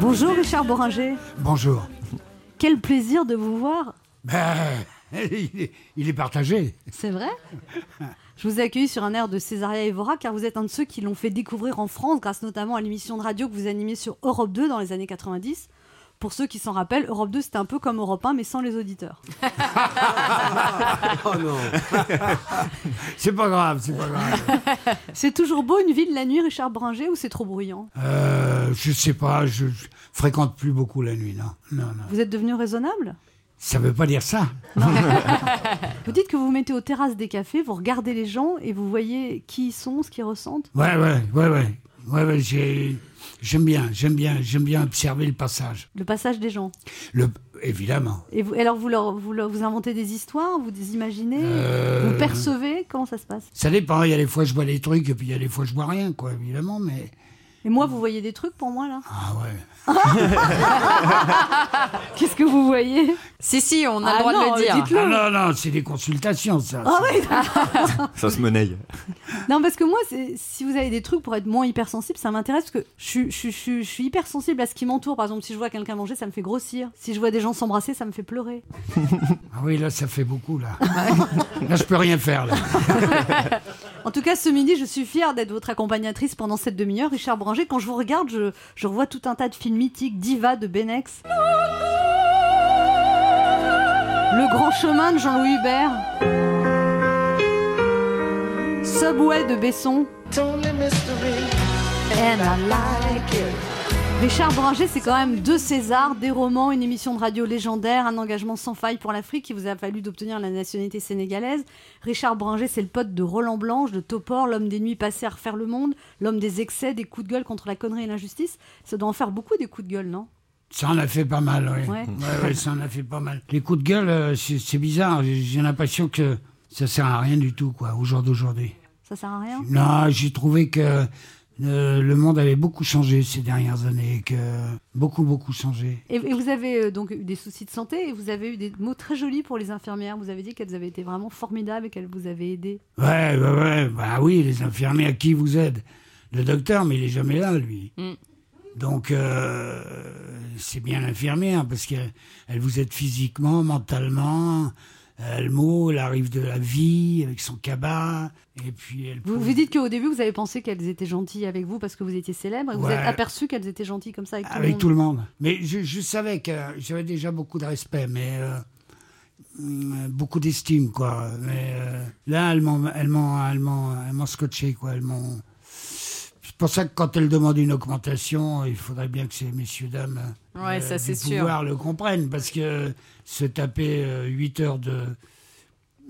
Bonjour Richard Boringer. Bonjour. Quel plaisir de vous voir. Ben, il est, il est partagé. C'est vrai? Je vous ai accueilli sur un air de Césaria Evora car vous êtes un de ceux qui l'ont fait découvrir en France grâce notamment à l'émission de radio que vous animiez sur Europe 2 dans les années 90. Pour ceux qui s'en rappellent, Europe 2 c'était un peu comme Europe 1 mais sans les auditeurs. oh non. c'est pas grave, c'est pas grave. C'est toujours beau une ville la nuit, Richard Bringer, ou c'est trop bruyant? Euh, je sais pas, je, je fréquente plus beaucoup la nuit, non. Non, non. Vous êtes devenu raisonnable? Ça veut pas dire ça. Vous dites que vous vous mettez aux terrasses des cafés, vous regardez les gens et vous voyez qui ils sont, ce qu'ils ressentent? Ouais, ouais, ouais, ouais. Ouais, ouais, j'ai, j'aime bien, j'aime bien, j'aime bien observer le passage. Le passage des gens. Le, évidemment. Et vous, alors vous, leur, vous, leur- vous inventez des histoires, vous des imaginez, Euh, vous percevez, comment ça se passe? Ça dépend, il y a des fois je vois des trucs et puis il y a des fois je vois rien, quoi, évidemment, mais. Et moi, vous voyez des trucs pour moi là? Ah ouais. Qu'est-ce que vous voyez? Si, si, on a Ah le droit non, de le dire. dites-le. Ah non, non, c'est des consultations, ça. Ah oui Ça se monnaie. Non, parce que moi, c'est- si vous avez des trucs pour être moins hypersensible, ça m'intéresse parce que je, suis- je, suis- je, suis- je suis hypersensible à ce qui m'entoure. Par exemple, si je vois quelqu'un manger, ça me fait grossir. Si je vois des gens s'embrasser, ça me fait pleurer. Ah oui, là, ça fait beaucoup, là. là, je peux rien faire, là. En tout cas, ce midi, je suis fière d'être votre accompagnatrice pendant cette demi-heure. Richard Branger, quand je vous regarde, je, je revois tout un tas de films mythiques, Diva de Benex. Le grand chemin de Jean-Louis Hubert. Subway de Besson. And I like it. Richard Branger, c'est quand même deux Césars, des romans, une émission de radio légendaire, un engagement sans faille pour l'Afrique qui vous a fallu d'obtenir la nationalité sénégalaise. Richard Branger, c'est le pote de Roland Blanche, de Topor, l'homme des nuits passées à refaire le monde, l'homme des excès, des coups de gueule contre la connerie et l'injustice. Ça doit en faire beaucoup des coups de gueule, non? Ça en a fait pas mal, oui. Ouais. Ouais, ouais, ça en a fait pas mal. Les coups de gueule, euh, c'est bizarre. J'ai j'ai l'impression que ça sert à rien du tout, quoi, au jour d'aujourd'hui. Ça sert à rien? Non, j'ai trouvé que euh, le monde avait beaucoup changé ces dernières années, que beaucoup, beaucoup changé. Et, et vous avez euh, donc eu des soucis de santé et vous avez eu des mots très jolis pour les infirmières. Vous avez dit qu'elles avaient été vraiment formidables et qu'elles vous avaient aidé. Ouais. Bah oui, les infirmiers à qui vous aident Le docteur, mais il est jamais là, lui. Mm. Donc, euh, c'est bien l'infirmière, parce qu'elle elle vous aide physiquement, mentalement. Elle mot, elle arrive de la vie avec son cabas. Et puis, elle. Vous, vous dites qu'au début, vous avez pensé qu'elles étaient gentilles avec vous parce que vous étiez célèbre et vous êtes aperçu qu'elles étaient gentilles comme ça avec, tout tout le monde. le monde. Mais je, je savais que j'avais déjà beaucoup de respect, mais euh, beaucoup d'estime, quoi. Mais euh, là, elles m'ont, elles m'ont, elles m'ont, elles m'ont scotché, quoi. Elles m'ont. C'est pour ça que quand elles demandent une augmentation, il faudrait bien que ces messieurs dames Ouais, ça, c'est du sûr. pouvoir le comprennent, parce que se taper 8 heures de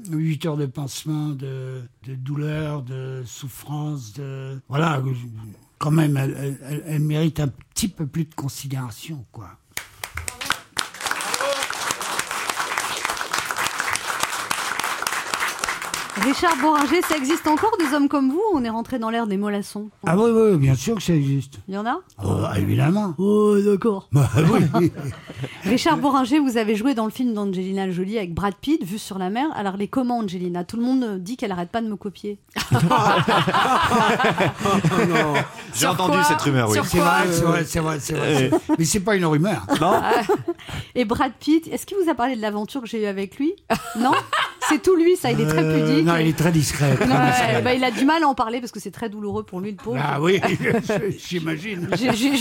8 heures de pansement, de, de douleur, de souffrance, de voilà, quand même, elle, elle- elle- elle mérite un petit peu plus de considération, quoi. Richard Boringer, ça existe encore des hommes comme vous ou On est rentré dans l'ère des mollassons. Ah oui, oui, bien sûr que ça existe. Il y en a Oh, évidemment. Oh, d'accord. Bah oui. Richard Boringer, vous avez joué dans le film d'Angelina Jolie avec Brad Pitt, Vue sur la mer. Alors, les comment, Angelina Tout le monde dit qu'elle arrête pas de me copier. J'ai entendu cette rumeur, oui. C'est vrai, c'est vrai, c'est vrai, vrai. Mais c'est pas une rumeur. Et Brad Pitt, est-ce qu'il vous a parlé de l'aventure que j'ai eue avec lui? Non? C'est tout lui, ça, il est très Euh, pudique. Non, il est très discret. très Ouais, discret. bah, il a du mal à en parler parce que c'est très douloureux pour lui, le pauvre. Ah oui, j'imagine. J'ai brisé,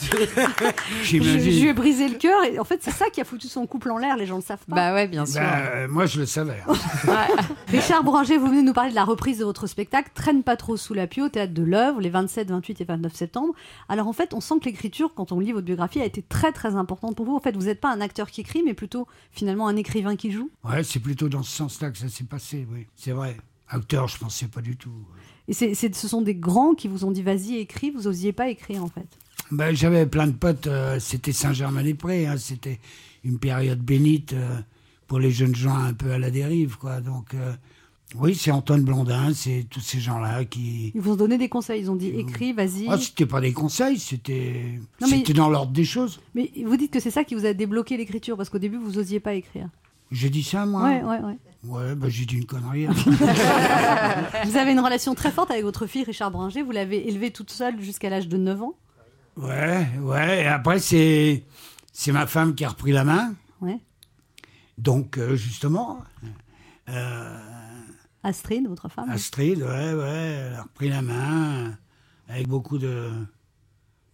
je, je lui J'imagine. ai brisé le cœur et en fait c'est ça qui a foutu son couple en l'air, les gens le savent pas. Bah ouais, bien sûr. Bah, euh, moi, je le savais. hein. Richard Bouranger, vous venez nous parler de la reprise de votre spectacle Traîne pas trop sous la pluie au théâtre de l'œuvre les 27, 28 et 29 septembre. Alors en fait, on sent que l'écriture, quand on lit votre biographie, a été très très importante pour vous. En fait, vous n'êtes pas un acteur qui écrit, mais plutôt finalement un écrivain qui joue. Ouais, c'est plutôt dans ce sens-là que ça s'est passé, oui. C'est vrai. Acteur, je pensais pas du tout. Et c'est, c'est- ce sont des grands qui vous ont dit vas-y écris, vous osiez pas écrire en fait. Ben, j'avais plein de potes, euh, c'était Saint-Germain-des-Prés, hein, c'était une période bénite euh, pour les jeunes gens un peu à la dérive, quoi. Donc, euh, oui, c'est Antoine Blondin, c'est tous ces gens-là qui. Ils vous ont donné des conseils, ils ont dit écris, vas-y. Ah, c'était pas des conseils, c'était mais- dans l'ordre des choses. Mais vous dites que c'est ça qui vous a débloqué l'écriture parce qu'au début vous osiez pas écrire. J'ai dit ça, moi Ouais, ouais, ouais. Ouais, bah, j'ai dit une connerie. hein. Vous avez une relation très forte avec votre fille, Richard Bringer. Vous l'avez élevée toute seule jusqu'à l'âge de 9 ans. ouais, ouais. Et après, c'est, c'est ma femme qui a repris la main. Ouais. Donc, euh, justement, euh, Astrid, votre femme. Astrid, ouais, ouais, elle a repris la main avec beaucoup de,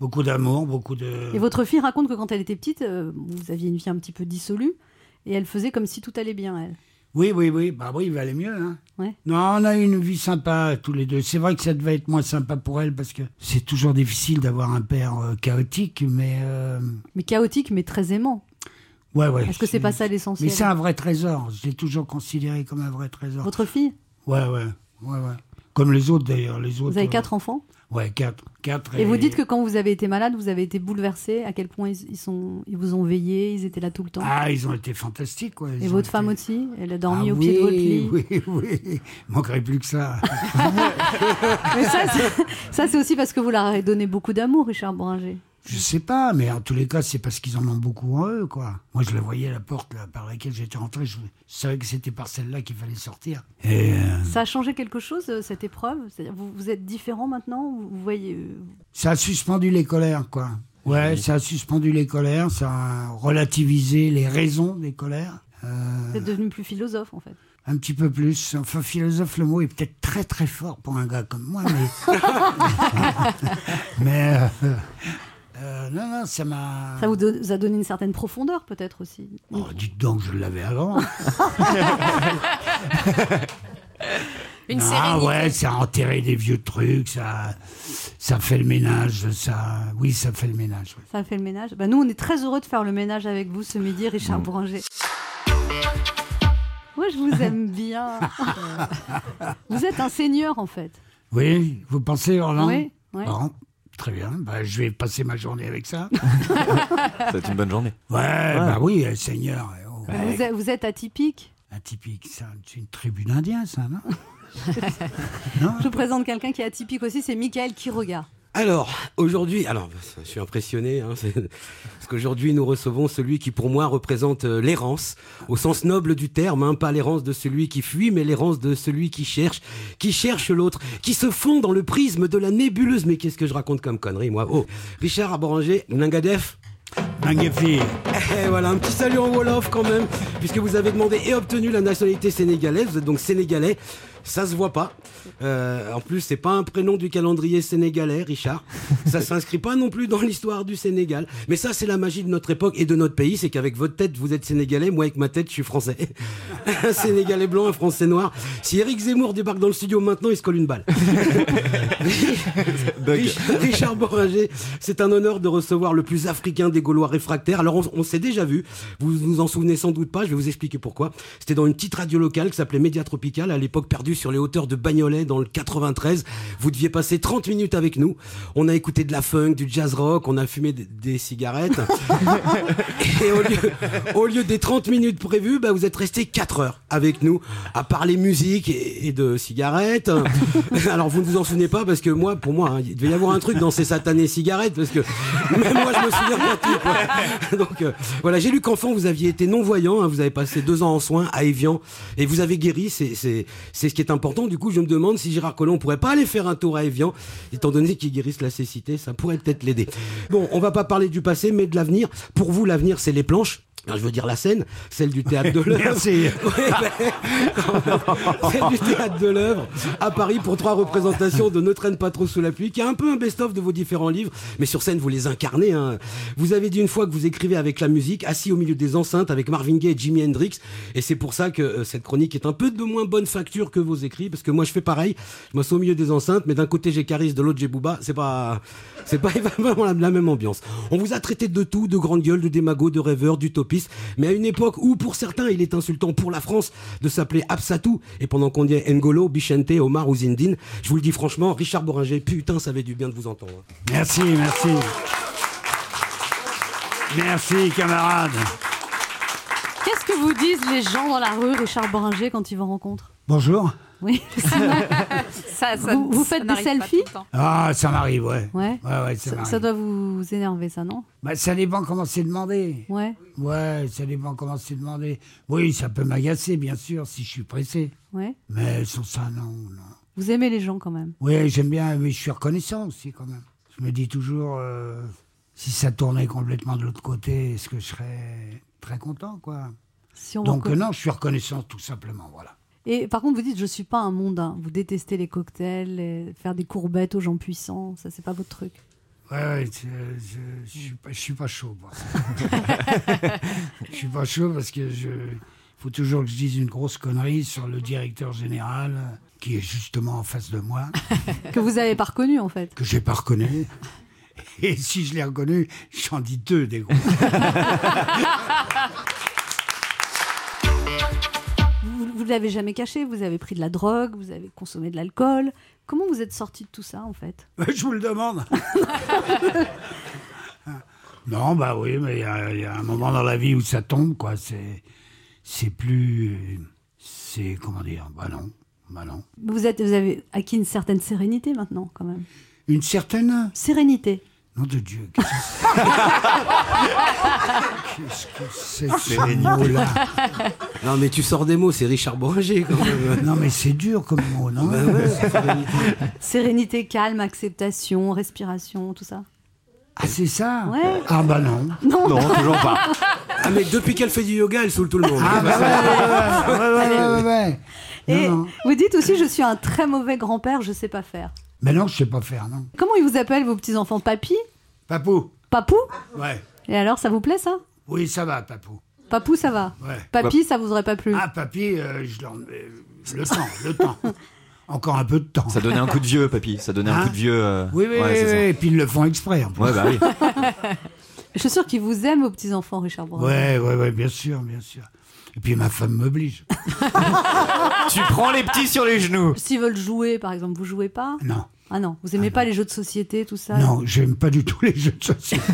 beaucoup d'amour, beaucoup de. Et votre fille raconte que quand elle était petite, euh, vous aviez une vie un petit peu dissolue et elle faisait comme si tout allait bien, elle. Oui, oui, oui. Bah oui, il va aller mieux. Hein. Ouais. Non, on a eu une vie sympa tous les deux. C'est vrai que ça devait être moins sympa pour elle parce que c'est toujours difficile d'avoir un père euh, chaotique, mais euh, Mais chaotique, mais très aimant. ouais, ouais. Est-ce que c'est pas ça l'essentiel? Mais c'est un vrai trésor. Je l'ai toujours considéré comme un vrai trésor. Votre fille? Ouais, ouais, ouais, ouais. Comme les autres d'ailleurs, les autres. Vous avez euh, quatre enfants? Ouais, quatre, quatre. Et vous dites que quand vous avez été malade, vous avez été bouleversé. À quel point ils, ils sont, ils vous ont veillé, ils étaient là tout le temps. ah, ils ont été fantastiques, ouais. et votre femme aussi Elle a dormi Ah au pied de votre oui, lit. Oui, oui. Manquerait plus que ça. Mais ça, c'est- ça, c'est aussi parce que vous leur avez donné beaucoup d'amour, Richard Bringer. Je sais pas, mais en tous les cas, c'est parce qu'ils en ont beaucoup en eux, quoi. Moi, je la voyais à la porte là, par laquelle j'étais rentré. Je savais que c'était par celle-là qu'il fallait sortir. Et euh, Ça a changé quelque chose, euh, cette épreuve? Vous, vous êtes différent maintenant Vous voyez. euh, ça a suspendu les colères, quoi. Ouais, ça a suspendu les colères, ça a relativisé les raisons des colères. Euh, Vous êtes devenu plus philosophe, en fait. un petit peu plus. Enfin, philosophe, le mot est peut-être très très fort pour un gars comme moi, mais. mais. euh, euh, non, non, ça m'a. Ça vous, a donné une certaine profondeur, peut-être aussi. Oh, dites donc, je l'avais avant. Une Ah sérénité. ouais, ça a enterré des vieux trucs, ça, ça fait le ménage, ça, oui, ça fait le ménage. ouais. Ça fait le ménage. Bah, nous, on est très heureux de faire le ménage avec vous ce midi, Richard Bouranger. Moi, je vous aime bien. vous êtes un seigneur, en fait. Oui, vous pensez, Roland? Oui, oui. Bon, très bien. Bah, je vais passer ma journée avec ça. C'est une bonne journée. Ouais, bah oui, euh, Seigneur. oh, Vous, êtes, vous êtes atypique. Atypique, ça, c'est une tribu d'Indiens, ça, non Non Je vous présente quelqu'un qui est atypique aussi, c'est Michael Quiroga. Alors, aujourd'hui, alors, je suis impressionné, hein, parce qu'aujourd'hui, nous recevons celui qui, pour moi, représente euh, l'errance, au sens noble du terme, hein, pas l'errance de celui qui fuit, mais l'errance de celui qui cherche, qui cherche l'autre, qui se fond dans le prisme de la nébuleuse. Mais qu'est-ce que je raconte comme connerie, moi? Oh, Richard Aboranger, Nangadef Mangefi. et voilà, un petit salut en Wolof quand même, puisque vous avez demandé et obtenu la nationalité sénégalaise. Vous êtes donc sénégalais. Ça se voit pas. Euh, en plus, c'est pas un prénom du calendrier sénégalais, Richard. Ça s'inscrit pas non plus dans l'histoire du Sénégal. Mais ça, c'est la magie de notre époque et de notre pays, c'est qu'avec votre tête, vous êtes sénégalais. Moi, avec ma tête, je suis français. un sénégalais blanc, un français noir. Si Eric Zemmour débarque dans le studio maintenant, il se colle une balle. Rich- Richard Boringer, c'est un honneur de recevoir le plus africain des Gaulois réfractaires. Alors, on, on s'est déjà vu. Vous vous en souvenez sans doute pas. Je vais vous expliquer pourquoi. C'était dans une petite radio locale qui s'appelait Média Tropical, à l'époque perdue sur les hauteurs de Bagnolet dans le 93. Vous deviez passer 30 minutes avec nous. On a écouté de la funk, du jazz rock, on a fumé des, des cigarettes. Et au lieu, au lieu des 30 minutes prévues, bah, vous êtes resté 4 heures avec nous à parler musique et, et de cigarettes. Alors vous ne vous en souvenez pas parce que moi, pour moi, hein, il devait y avoir un truc dans ces satanées cigarettes parce que même moi je me souviens pas tout. quoi. Donc euh, voilà, j'ai lu qu'enfant vous aviez été non-voyant, hein, vous avez passé deux ans en soins à Evian et vous avez guéri, c'est ce qui est important. Du coup, je me demande si Gérard Collomb pourrait pas aller faire un tour à Evian, étant donné qu'il guérisse la cécité, ça pourrait peut-être l'aider. Bon, on va pas parler du passé, mais de l'avenir. Pour vous, l'avenir, c'est les planches. Je veux dire la scène, celle du théâtre de l'œuvre. Merci. Ouais, ben, celle du théâtre de l'œuvre à Paris pour trois représentations de Ne traîne pas trop sous la pluie, qui est un peu un best-of de vos différents livres, mais sur scène vous les incarnez. hein. Vous avez dit une fois que vous écrivez avec la musique, assis au milieu des enceintes avec Marvin Gaye et Jimi Hendrix, et c'est pour ça que euh, cette chronique est un peu de moins bonne facture que vos écrits, parce que moi je fais pareil, je m'assois au milieu des enceintes, mais d'un côté j'ai Caris, de l'autre j'ai Booba, c'est pas, c'est pas vraiment la, la même ambiance. On vous a traité de tout, de grande gueule, de démago, de rêveur, mais à une époque où pour certains il est insultant pour la France de s'appeler Absatou, et pendant qu'on dit N'Golo, Bichente, Omar ou Zindine, je vous le dis franchement, Richard Boringer, putain ça avait du bien de vous entendre. Merci, merci. Merci, camarades. Qu'est-ce que vous disent les gens dans la rue, Richard Bringer, quand ils vous rencontrent Bonjour. Oui. Ça, ça- Vous- vous ça faites des selfies. Ah, ça m'arrive, ouais. Ouais. Ouais, ouais, ça Ça, m'arrive. ça doit vous énerver, ça, non? Bah, ça dépend comment c'est demandé. Ouais. Ouais, ça dépend comment c'est demandé. Oui, ça peut m'agacer, bien sûr, si je suis pressé. Ouais. Mais sur ça, non, non. Vous aimez les gens quand même. Oui, j'aime bien, mais je suis reconnaissant aussi, quand même. Je me dis toujours, euh, si ça tournait complètement de l'autre côté, est-ce que je serais très content, quoi? Si on Donc, euh, non, je suis reconnaissant, tout simplement, voilà. Et par contre, vous dites, je suis pas un mondain. Vous détestez les cocktails, et faire des courbettes aux gens puissants. Ça, c'est pas votre truc. Ouais, ouais, je, je, suis pas, je suis pas chaud ça. je suis pas chaud parce que je faut toujours que je dise une grosse connerie sur le directeur général qui est justement en face de moi, Que vous avez pas reconnu, en fait. que j'ai pas reconnu. Et si je l'ai reconnu, j'en dis deux des gros. Vous, vous l'avez jamais caché. Vous avez pris de la drogue, vous avez consommé de l'alcool. Comment vous êtes sorti de tout ça, en fait? Je vous le demande. non, bah oui, mais il y, a- il y a un moment dans la vie où ça tombe, quoi. C'est, c'est plus, c'est comment dire, bah non, bah non. vous, êtes, vous avez acquis une certaine sérénité maintenant, quand même. Une certaine? Sérénité. Nom de Dieu, qu'est-ce que c'est Qu'est-ce que c'est que ce mot-là Non, mais tu sors des mots, c'est Richard Boranger quand même. Non, mais c'est dur comme mot, non Ben ouais, sérénité. Sérénité, calme, acceptation, respiration, tout ça. Ah, c'est ça Ouais. Ah, bah non. Non, Non, toujours pas. Ah, mais depuis qu'elle fait du yoga, elle saoule tout le monde. Ah, bah ouais, ouais, ouais, ouais, ouais, ouais, ouais. Et Non, non. vous dites aussi, je suis un très mauvais grand-père, je sais pas faire. Mais non, je sais pas faire, non. Comment ils vous appellent, vos petits-enfants Papy Papou Papou Ouais. Et alors, ça vous plaît, ça Oui, ça va, papou. Papou, ça va. Ouais. Papy, ça vous aurait pas plu. Ah, papy, euh, je leur... euh, le temps, le temps. Encore un peu de temps. Ça donnait un coup de vieux, papy. Ça donnait un Hein coup de vieux. euh, Oui, oui, ouais, oui, c'est oui, ça. et puis ils le font exprès. en plus. Ouais, bah oui. Je suis sûre qu'ils vous aiment, vos petits-enfants, Richard Brown. Ouais, ouais, ouais, bien sûr, bien sûr. Et puis ma femme m'oblige. tu prends les petits sur les genoux. S'ils veulent jouer, par exemple, vous jouez pas? Non, Ah non, vous aimez pas les jeux de société, tout ça? Non, j'aime pas du tout les jeux de société.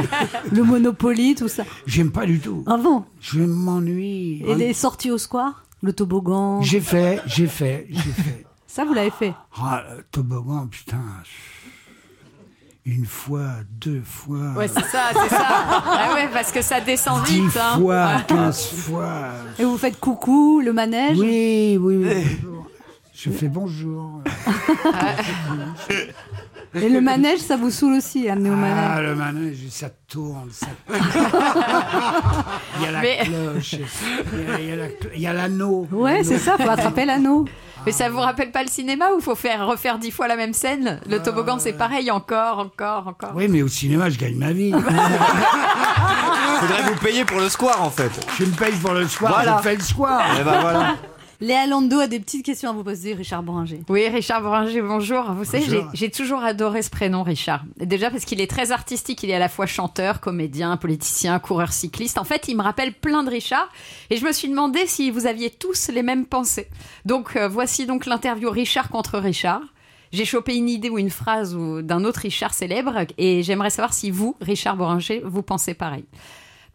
Le Monopoly, tout ça J'aime pas du tout. Ah bon? Je m'ennuie. Et les sorties au square? Le toboggan? J'ai fait, j'ai fait, j'ai fait. Ça, vous l'avez fait? Ah, le toboggan, putain. Une fois, deux fois, Ouais, c'est ça, c'est ça. Ah ouais, parce que ça descend dix vite. hein. fois, quinze fois. Et vous faites coucou, le manège Oui, oui, oui. bonjour. Je fais bonjour. Et le manège, ça vous saoule aussi, amener au manège Ah, le manège, ça tourne, ça tourne. Il y a la Mais- cloche, il y a- il la il l'anneau. Ouais, c'est ça, faut attraper l'anneau. Mais ça vous rappelle pas le cinéma où faut faire refaire dix fois la même scène? Le toboggan, c'est pareil, encore, encore, encore. Oui, mais au cinéma, je gagne ma vie. Faudrait vous payer pour le square, en fait. je me paye pour le soir, Voilà. je fais le soir. Et bah voilà. Léa Lando a des petites questions à vous poser, Richard Boranger. Oui, Richard Boranger, bonjour. Vous savez, j'ai toujours adoré ce prénom, Richard. Déjà parce qu'il est très artistique, il est à la fois chanteur, comédien, politicien, coureur cycliste. En fait, il me rappelle plein de Richard. Et je me suis demandé si vous aviez tous les mêmes pensées. Donc, euh, voici donc l'interview Richard contre Richard. J'ai chopé une idée ou une phrase ou- d'un autre Richard célèbre et j'aimerais savoir si vous, Richard Boranger, vous pensez pareil.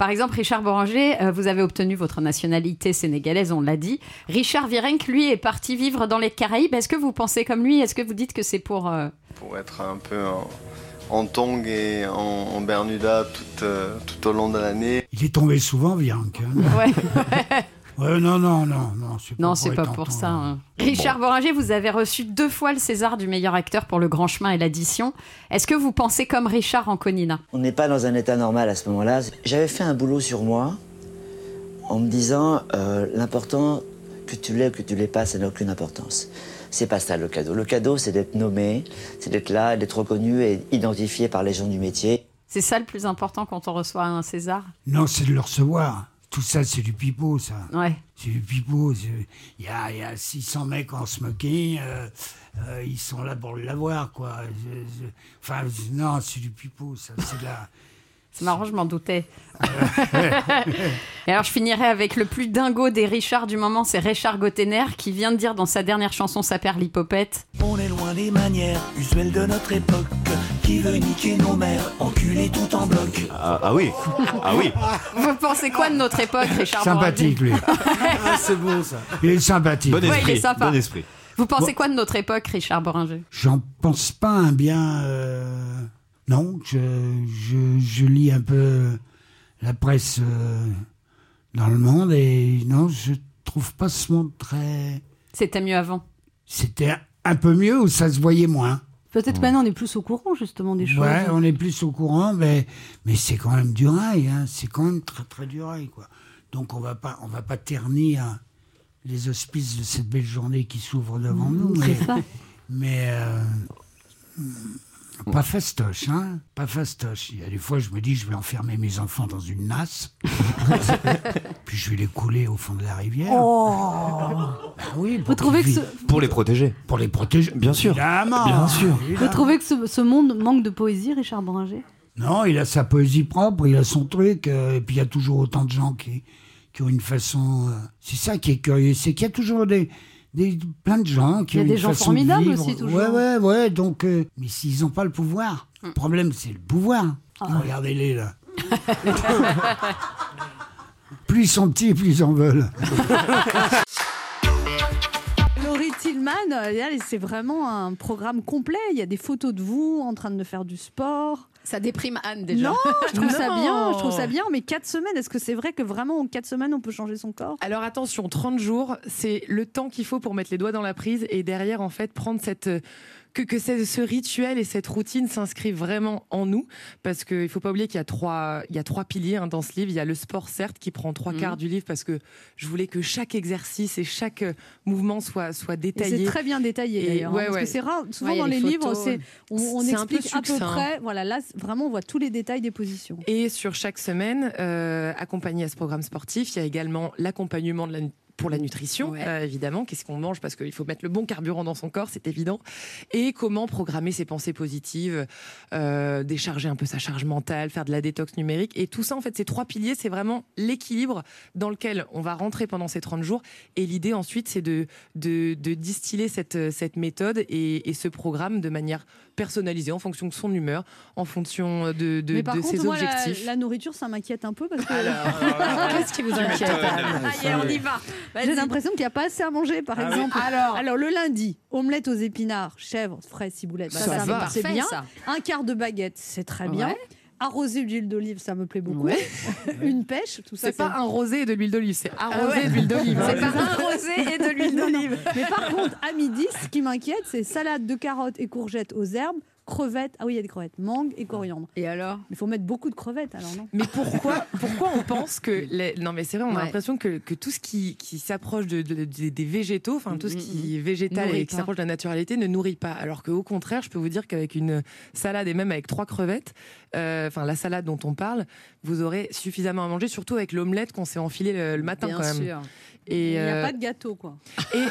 Par exemple, Richard Boranger, euh, vous avez obtenu votre nationalité sénégalaise, on l'a dit. Richard Virenque, lui, est parti vivre dans les Caraïbes. Est-ce que vous pensez comme lui? Est-ce que vous dites que c'est pour... euh, pour être un peu en, en tongue et en, en Bermuda tout, euh, tout au long de l'année. Il est tombé souvent, Bianca. Ouais. Ouais, non, non, non, non. C'est Non, pas c'est pour pas pour ça. hein. Richard Boranger, vous avez reçu deux fois le César du meilleur acteur pour Le Grand Chemin et l'addition. Est-ce que vous pensez comme Richard Anconina On n'est pas dans un état normal à ce moment-là. J'avais fait un boulot sur moi en me disant euh, l'important que tu l'aies ou que tu l'aies pas, ça n'a aucune importance. C'est pas ça le cadeau. Le cadeau, c'est d'être nommé, c'est d'être là, d'être reconnu et identifié par les gens du métier. C'est ça le plus important quand on reçoit un César? Non, c'est de le recevoir. Tout ça, c'est du pipeau, ça. Ouais. C'est du pipeau. Il y a, y a 600 mecs en smoking. euh, euh, ils sont là pour l'avoir, quoi. Je- je- Enfin, non, c'est du pipeau, ça. C'est de la... C'est marrant, je m'en doutais. et alors, je finirai avec le plus dingo des Richard du moment, c'est Richard Gottener, qui vient de dire dans sa dernière chanson Sa père l'hypopète. On est loin des manières usuelles de notre époque. Qui veut niquer nos mères, enculer tout en bloc. Ah, ah oui, ah oui. Vous pensez quoi de notre époque, Richard Sympathique, lui. Ah, c'est bon ça. Il est sympathique. Bon Ouais, il est esprit, sympa. bon esprit. Vous pensez quoi de notre époque, Richard Boringer? J'en pense pas un bien. euh, Non, je, je, je lis un peu la presse euh, dans le monde et non, je trouve pas ce monde très. C'était mieux avant. C'était un peu mieux ou ça se voyait moins? Peut-être maintenant on est plus au courant justement des choses. Ouais, on est plus au courant, mais, mais c'est quand même du rail, hein. c'est quand même très très du rail, quoi. Donc on va pas, on va pas ternir les auspices de cette belle journée qui s'ouvre devant nous, mais, mais euh, pas fastoche, hein, pas fastoche. Il y a des fois, je me dis, je vais enfermer mes enfants dans une nasse, puis je vais les couler au fond de la rivière. Ben oui, pour Vous trouvez que ce, Pour les protéger. pour les protéger, Bien sûr. Évidemment, Bien sûr. vous évidemment. trouvez que ce, ce monde manque de poésie, Richard Boringer? Non, il a sa poésie propre, il a son truc, euh, et puis il y a toujours autant de gens qui, qui ont une façon. euh, c'est ça qui est curieux, c'est qu'il y a toujours des, des plein de gens qui Il y a ont des gens formidables aussi, toujours. Ouais, ouais, ouais. Donc, euh, mais s'ils n'ont pas le pouvoir, Mm. le problème c'est le pouvoir. Ah. Regardez-les là. plus ils sont petits, plus ils en veulent. Laurie Tillman, euh, c'est vraiment un programme complet. Il y a des photos de vous en train de faire du sport. Ça déprime Anne déjà. Non, je trouve ça bien. Je trouve ça bien. Mais quatre semaines, est-ce que c'est vrai que vraiment en quatre semaines on peut changer son corps? Alors attention, 30 jours, c'est le temps qu'il faut pour mettre les doigts dans la prise et derrière, en fait, prendre cette. Que, que ce, rituel et cette routine s'inscrivent vraiment en nous. Parce qu'il ne faut pas oublier qu'il y a trois, il y a trois piliers hein, dans ce livre. Il y a le sport, certes, qui prend trois Mhm. quarts du livre parce que je voulais que chaque exercice et chaque euh, mouvement soit, soit détaillé. C'est très bien détaillé d'ailleurs. hein, ouais, parce que c'est rare. Souvent Ouais, dans les les livres, photos. on, explique à peu près. Voilà, là vraiment on voit tous les détails des positions. Et sur chaque semaine, euh, accompagné à ce programme sportif, il y a également l'accompagnement de la pour la nutrition, Ouais. euh, évidemment. Qu'est-ce qu'on mange? Parce qu'il faut mettre le bon carburant dans son corps, c'est évident. Et comment programmer ses pensées positives, euh, décharger un peu sa charge mentale, faire de la détox numérique. Et tout ça, en fait, ces trois piliers, c'est vraiment l'équilibre dans lequel on va rentrer pendant ces 30 jours. Et l'idée ensuite, c'est de, de, de distiller cette, cette méthode et, et ce programme de manière personnalisée en fonction de son humeur, en fonction de, de, Mais par de contre, ses moi, objectifs. la nourriture, ça m'inquiète un peu parce que Qu'est-ce qui vous inquiète, Allez, on y va. J'ai l'impression qu'il n'y a pas assez à manger, par Ah exemple. Alors, Alors le lundi, omelette aux épinards, chèvre, fraises, ciboulette. Bah, Ça ça, va. c'est parfait, bien. ça. Un quart de baguette, c'est très bien. Ouais. Arrosé d'huile d'olive, ça me plaît beaucoup. Ouais. Une pêche, tout ça. C'est pas un rosé et de l'huile d'olive, c'est Ah arrosé ouais. d'huile d'olive. c'est pas un rosé et de l'huile Non, non. d'olive. Mais par contre, à midi, ce qui m'inquiète, c'est salade de carottes et courgettes aux herbes, crevettes. Ah oui, il y a des crevettes, mangue et coriandre. Et alors Il faut mettre beaucoup de crevettes alors, non? Mais pourquoi, pourquoi on pense que les... non mais c'est vrai, on a Ouais. l'impression que, que tout ce qui, qui s'approche de, de- de- des végétaux, enfin tout ce qui est végétal Nourrit et qui s'approche de la naturalité ne nourrit pas. Alors qu'au contraire, je peux vous dire qu'avec une salade et même avec trois crevettes, euh, enfin la salade dont on parle, vous aurez suffisamment à manger, surtout avec l'omelette qu'on s'est enfilé le, le matin Bien quand même. sûr. Et, Il n'y a euh, pas de gâteau, quoi. et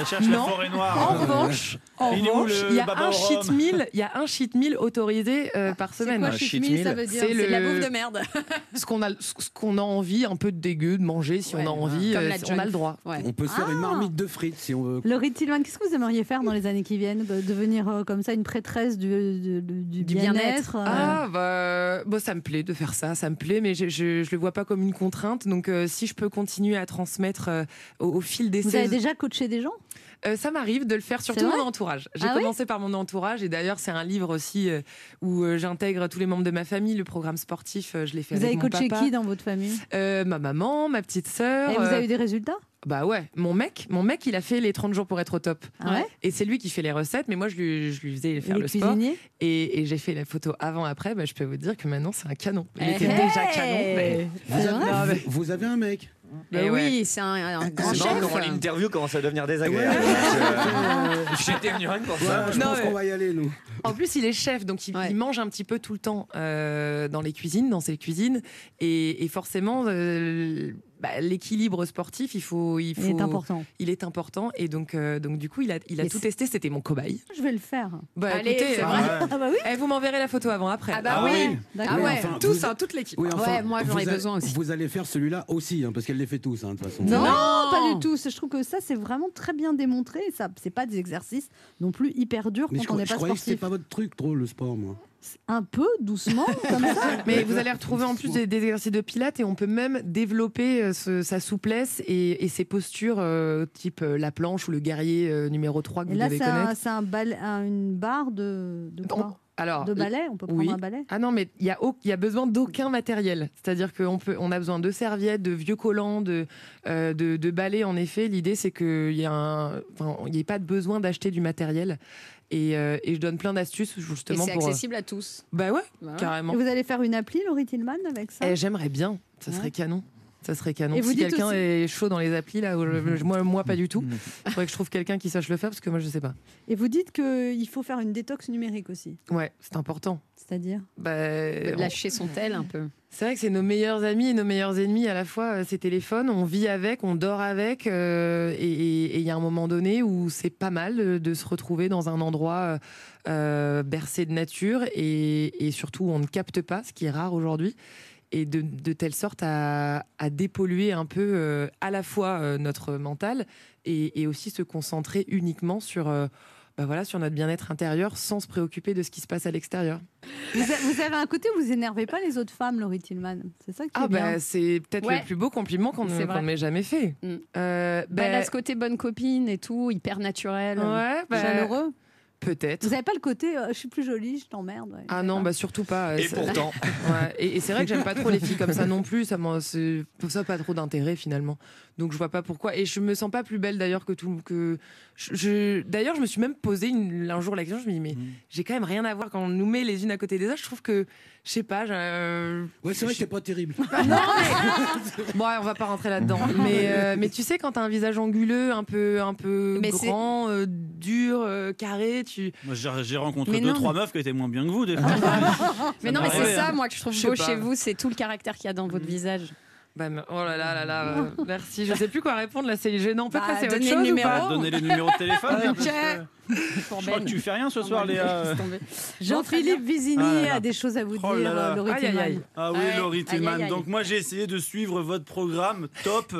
On cherche la Non. forêt en noire. revanche, en Il revanche, y a un cheat meal, il y a un cheat meal autorisé euh, par C'est semaine. quoi Un cheat meal, ça veut dire C'est le- la bouffe de merde. ce qu'on a, ce qu'on a envie, un peu de dégueu, de manger si Ouais, on a envie, euh, on a le droit. Ouais. On peut se faire une Ah. marmite de frites si on veut. Laurie Tillman, qu'est-ce que vous aimeriez faire dans les années qui viennent De- Devenir euh, comme ça une prêtresse du, du, du- du Du bien-être euh, Ah bah, bah, ça me plaît de faire ça, ça me plaît, mais je, je, je le vois pas comme une contrainte. Donc euh, si je peux continuer à transmettre euh, au, au fil des Vous avez déjà coaché des gens? Euh, ça m'arrive de le faire surtout mon entourage. J'ai Ah oui commencé par mon entourage et d'ailleurs c'est un livre aussi euh, où j'intègre tous les membres de ma famille. Le programme sportif, euh, je l'ai fait Vous avec avez mon coaché papa. qui dans votre famille? Ma maman, ma petite sœur. Et vous avez eu des résultats? Bah ouais, mon mec, mon mec, il a fait les 30 jours pour être au top. Ah ouais Et c'est lui qui fait les recettes, mais moi je lui, je lui faisais faire les le sport. cuisiniers Et, et j'ai fait la photo avant-après, bah, je peux vous dire que maintenant c'est un canon. Il Eh était hey déjà canon, mais. Vous avez, vrai Non, mais- vous- vous avez un mec Bah ouais. oui, c'est un, un grand chef. comment l'interview commence à devenir désagréable. J'étais venu rien pour ça. Ouais, je Non, pense mais- qu'on va y aller, nous. En plus, il est chef, donc il, Ouais. il mange un petit peu tout le temps euh, dans les cuisines, dans ses cuisines. Et, et forcément, euh, bah, l'équilibre sportif, il faut, il faut, Il est important. Il est important, et donc, euh, donc du coup, il a, il a tout c'est- testé. C'était mon cobaye. Je vais le faire. Bah, Allez, écoutez, c'est euh, vrai. Ah bah oui. eh, vous m'enverrez la photo avant après. Ah bah Ah oui. oui. D'accord. Ah ouais, enfin, tous, vous- hein, toute l'équipe. Oui, enfin, Ouais, moi, j'en ai besoin aussi. Vous allez faire celui-là aussi, hein, parce qu'elle les fait tous, hein, de toute façon. Non, Non. pas du tout. Je trouve que ça, c'est vraiment très bien démontré. Ça, c'est pas des exercices non plus hyper durs Mais je, quand on crois- n'est je pas croyais que c'était sportif. pas votre truc, trop, le sport, moi. Un peu doucement, comme ça. Mais vous allez retrouver en plus des, des exercices de pilates et on peut même développer euh, ce- sa souplesse et, et ses postures euh, type euh, la planche ou le guerrier euh, numéro 3 que Et vous là, devez c'est un un- une barre de, de quoi? On- alors, De balai On peut prendre oui. un balai? Ah non, mais il y a, y a besoin d'aucun matériel. C'est-à-dire qu'on peut, on a besoin de serviettes, de vieux collants, de, euh, de, de balais. En effet, l'idée c'est qu'il y a un, enfin, il n'y ait pas de besoin d'acheter du matériel. Et, euh, et je donne plein d'astuces Et justement c'est pour. euh, accessible à tous. Bah ouais, Bah ouais. carrément. Et vous allez faire une appli, Laurie Tillman, avec ça? Eh, J'aimerais bien. Ça serait canon. Ça serait canon. Et vous si quelqu'un aussi- est chaud dans les applis, là, je- moi, moi pas du tout. Il faudrait que je trouve quelqu'un qui sache le faire parce que moi je sais pas. Et vous dites qu'il faut faire une détox numérique aussi. Ouais, c'est important. C'est-à-dire Bah, on- Lâcher son tel un peu. C'est vrai que c'est nos meilleurs amis et nos meilleurs ennemis à la fois, euh, ces téléphones. On vit avec, on dort avec. euh, et il y a un moment donné où c'est pas mal de, de se retrouver dans un endroit euh, bercé de nature et, et surtout où on ne capte pas, ce qui est rare aujourd'hui. Et de, de telle sorte à, à dépolluer un peu euh, à la fois euh, notre mental et, et aussi se concentrer uniquement sur, euh, bah voilà, sur notre bien-être intérieur sans se préoccuper de ce qui se passe à l'extérieur. vous, avez un côté où vous énervez pas les autres femmes, Laurie Tillman. C'est ça qui Ah est bien. bah c'est peut-être Ouais. le plus beau compliment qu'on ne m'ait jamais fait. Mm. Euh, Bah, bah, elle a ce côté bonne copine et tout, hyper naturel. ouais, bah, Chaleureux. Peut-être. Vous avez pas le côté euh, je suis plus jolie, je t'emmerde. ouais. Ah non, bah surtout pas. Et C'est- pourtant, Ouais, Et, et c'est vrai que j'aime pas trop les filles comme ça non plus. Ça, ça pas trop d'intérêt finalement. Donc je vois pas pourquoi. Et je me sens pas plus belle d'ailleurs que tout. Que je, je- d'ailleurs, je me suis même posé une- un jour la question. Je me dis mais j'ai quand même rien à voir quand on nous met les unes à côté des autres. Je trouve que je sais pas. je- Ouais, c'est vrai que c'est pas terrible. Bon, ouais, on va pas rentrer là-dedans. Mais, euh, mais tu sais, quand t'as un visage anguleux, un peu, un peu Mais grand, euh, dur, euh, carré, tu. moi j'ai rencontré Mais deux, non. trois meufs qui étaient moins bien que vous, des fois. Mais non, mais m'arrive, c'est ça, hein. moi, que je trouve beau chez vous, c'est tout le caractère qu'il y a dans votre visage. Bah, oh là là là là, euh, merci. Je sais plus quoi répondre là, c'est gênant. On peut Bah, passer à autre chose ou pas Donner les numéros de téléphone. Ok. parce que Pour Je crois que tu fais rien ce soir, Léa. Laisse tomber. Jean-Philippe Vizini Ah là là. a des choses à vous Oh dire, euh, Laurie. Ah oui. Laurie Tillman. Donc moi j'ai essayé de suivre votre programme top.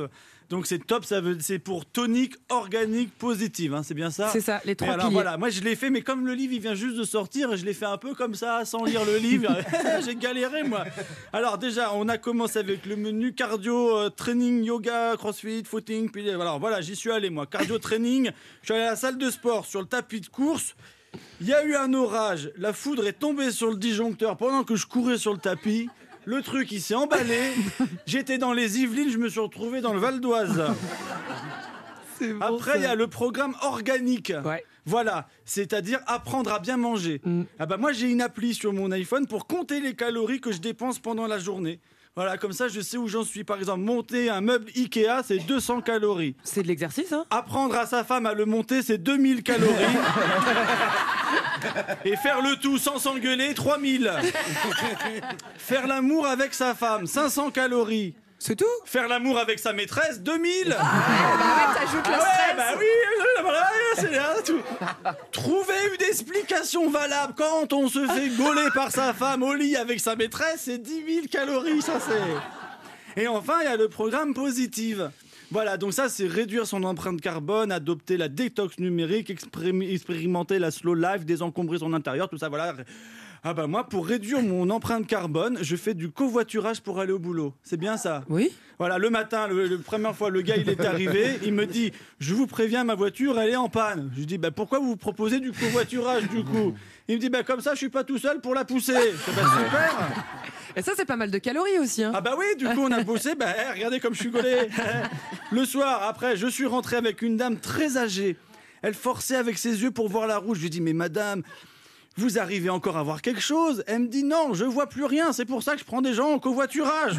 Donc c'est top, ça veut, c'est pour tonique organique positive, hein, c'est bien ça. C'est ça, les trois alors piliers. voilà, moi je l'ai fait, mais comme le livre il vient juste de sortir, je l'ai fait un peu comme ça, sans lire le livre. J'ai galéré moi. Alors déjà, on a commencé avec le menu cardio, euh, training, yoga, crossfit, footing. Puis euh, voilà, voilà, j'y suis allé moi. Cardio training. Je suis allé à la salle de sport sur le tapis de course. Il y a eu un orage, la foudre est tombée sur le disjoncteur pendant que je courais sur le tapis. Le truc, il s'est emballé. J'étais dans les Yvelines, je me suis retrouvé dans le Val d'Oise. Après, il y a le programme organique. Ouais. Voilà, c'est-à-dire apprendre à bien manger. Mm. Ah bah moi, j'ai une appli sur mon iPhone pour compter les calories que je dépense pendant la journée. Voilà, comme ça, je sais où j'en suis. Par exemple, monter un meuble Ikea, c'est 200 calories. C'est de l'exercice, hein Apprendre à sa femme à le monter, c'est 2000 calories. Et faire le tout sans s'engueuler, 3000. Faire l'amour avec sa femme, 500 calories. C'est tout Faire l'amour avec sa maîtresse, 2000. Bah ouais, t'ajoutes le Ah ouais, stress. bah oui, euh, voilà, c'est là, tout. Trouver une explication valable quand on se fait gauler par sa femme au lit avec sa maîtresse, c'est 10 000 calories, ça c'est. Et enfin, il y a le programme positive. Voilà, donc ça, c'est réduire son empreinte carbone, adopter la détox numérique, expérim- expérimenter la slow life, désencombrer son intérieur, tout ça, voilà. Ah bah moi, pour réduire mon empreinte carbone, je fais du covoiturage pour aller au boulot. C'est bien ça Oui. voilà, le matin, le, le- première fois, le gars, il est arrivé, il me dit, je vous préviens, ma voiture, elle est en panne. Je lui dis, bah, pourquoi vous proposez du covoiturage, du coup? Il me dit, bah, comme ça, je suis pas tout seul pour la pousser. Je dis, bah, super Et ça, c'est pas mal de calories aussi. Hein. Ah bah oui, du coup, on a bossé, bah, eh, regardez comme je suis gaulé. le soir, après, je suis rentré avec une dame très âgée. Elle forçait avec ses yeux pour voir la route. Je lui dis, mais madame... Vous arrivez encore à voir quelque chose? Elle me dit non, je vois plus rien, c'est pour ça que je prends des gens en covoiturage.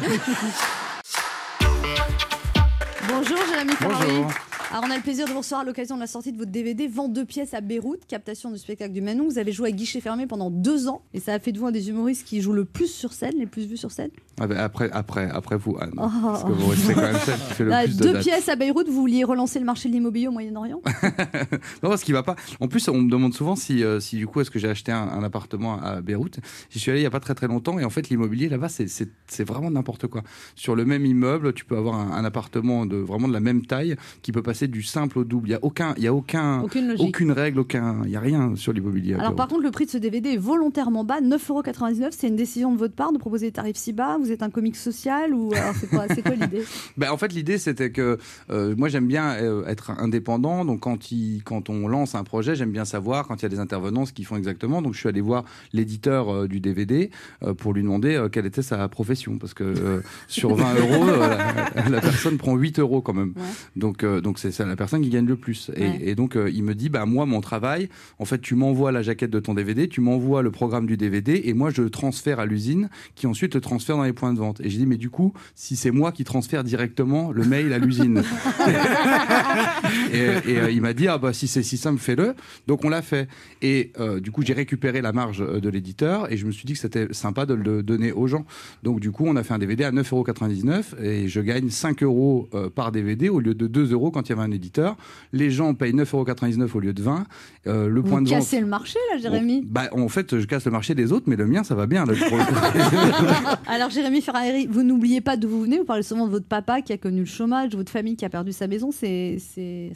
Bonjour, Jérémy. Bonjour. Alors, on a le plaisir de vous recevoir à l'occasion de la sortie de votre DVD Vent deux pièces à Beyrouth, captation du spectacle du Manon. Vous avez joué à guichet fermé pendant deux ans et ça a fait de vous un des humoristes qui jouent le plus sur scène, les plus vus sur scène. Ah ben, après, après, après vous, Anne. Oh. Parce que vous restez quand même celle qui fait le Là, plus de deux dates. pièces à Beyrouth, vous vouliez relancer le marché de l'immobilier au Moyen-Orient? Non, ce qui va pas. En plus, on me demande souvent si, euh, si du coup, est-ce que j'ai acheté un, un appartement à Beyrouth? J'y suis allé il y a pas très très longtemps et en fait, l'immobilier là-bas, c'est vraiment n'importe quoi. Sur le même immeuble, tu peux avoir un, un appartement de vraiment de la même taille qui peut passer du simple au double. Il y a aucun, il y a aucun, Aucune règle, aucun, il y a rien sur l'immobilier. Alors par contre, le prix de ce DVD est volontairement bas, 9,99€. C'est une décision de votre part de proposer des tarifs si bas Vous êtes un comique social ou c'est quoi, l'idée? Ben, en fait, l'idée, c'était que euh, moi, j'aime bien euh, être indépendant. Donc, quand, il, quand on lance un projet, j'aime bien savoir, quand il y a des intervenants, ce qu'ils font exactement. Donc, je suis allé voir l'éditeur euh, du DVD pour lui demander quelle était sa profession. Parce que sur 20 euros, la, la personne prend 8 euros quand même. Donc, donc c'est ça la personne qui gagne le plus. Et, Ouais. et donc, euh, il me dit, bah, moi, mon travail, en fait, tu m'envoies la jaquette de ton DVD, tu m'envoies le programme du DVD, et moi, je le transfère à l'usine, qui ensuite le transfère dans les points de vente. Et j'ai dit, mais du coup, si c'est moi qui transfère directement le mail à l'usine. et et, euh, il m'a dit, ah bah si c'est si simple, fais-le. Donc on l'a fait. Et euh, du coup, j'ai récupéré la marge de l'éditeur et je me suis dit que c'était sympa de le donner aux gens. Donc du coup, on a fait un DVD à 9,99€ et je gagne 5 euros par DVD au lieu de 2 euros quand il y avait un éditeur. Les gens payent 9,99€ au lieu de 20. Euh, le point Vous de vente. cassez le marché là, Jérémy Bah, en fait, je casse le marché des autres, mais le mien, ça va bien. Là. Alors Jérémy Ferrari, vous n'oubliez pas d'où vous venez. Vous parlez souvent de votre papa qui a connu le chômage, votre famille qui a perdu sa maison. C'est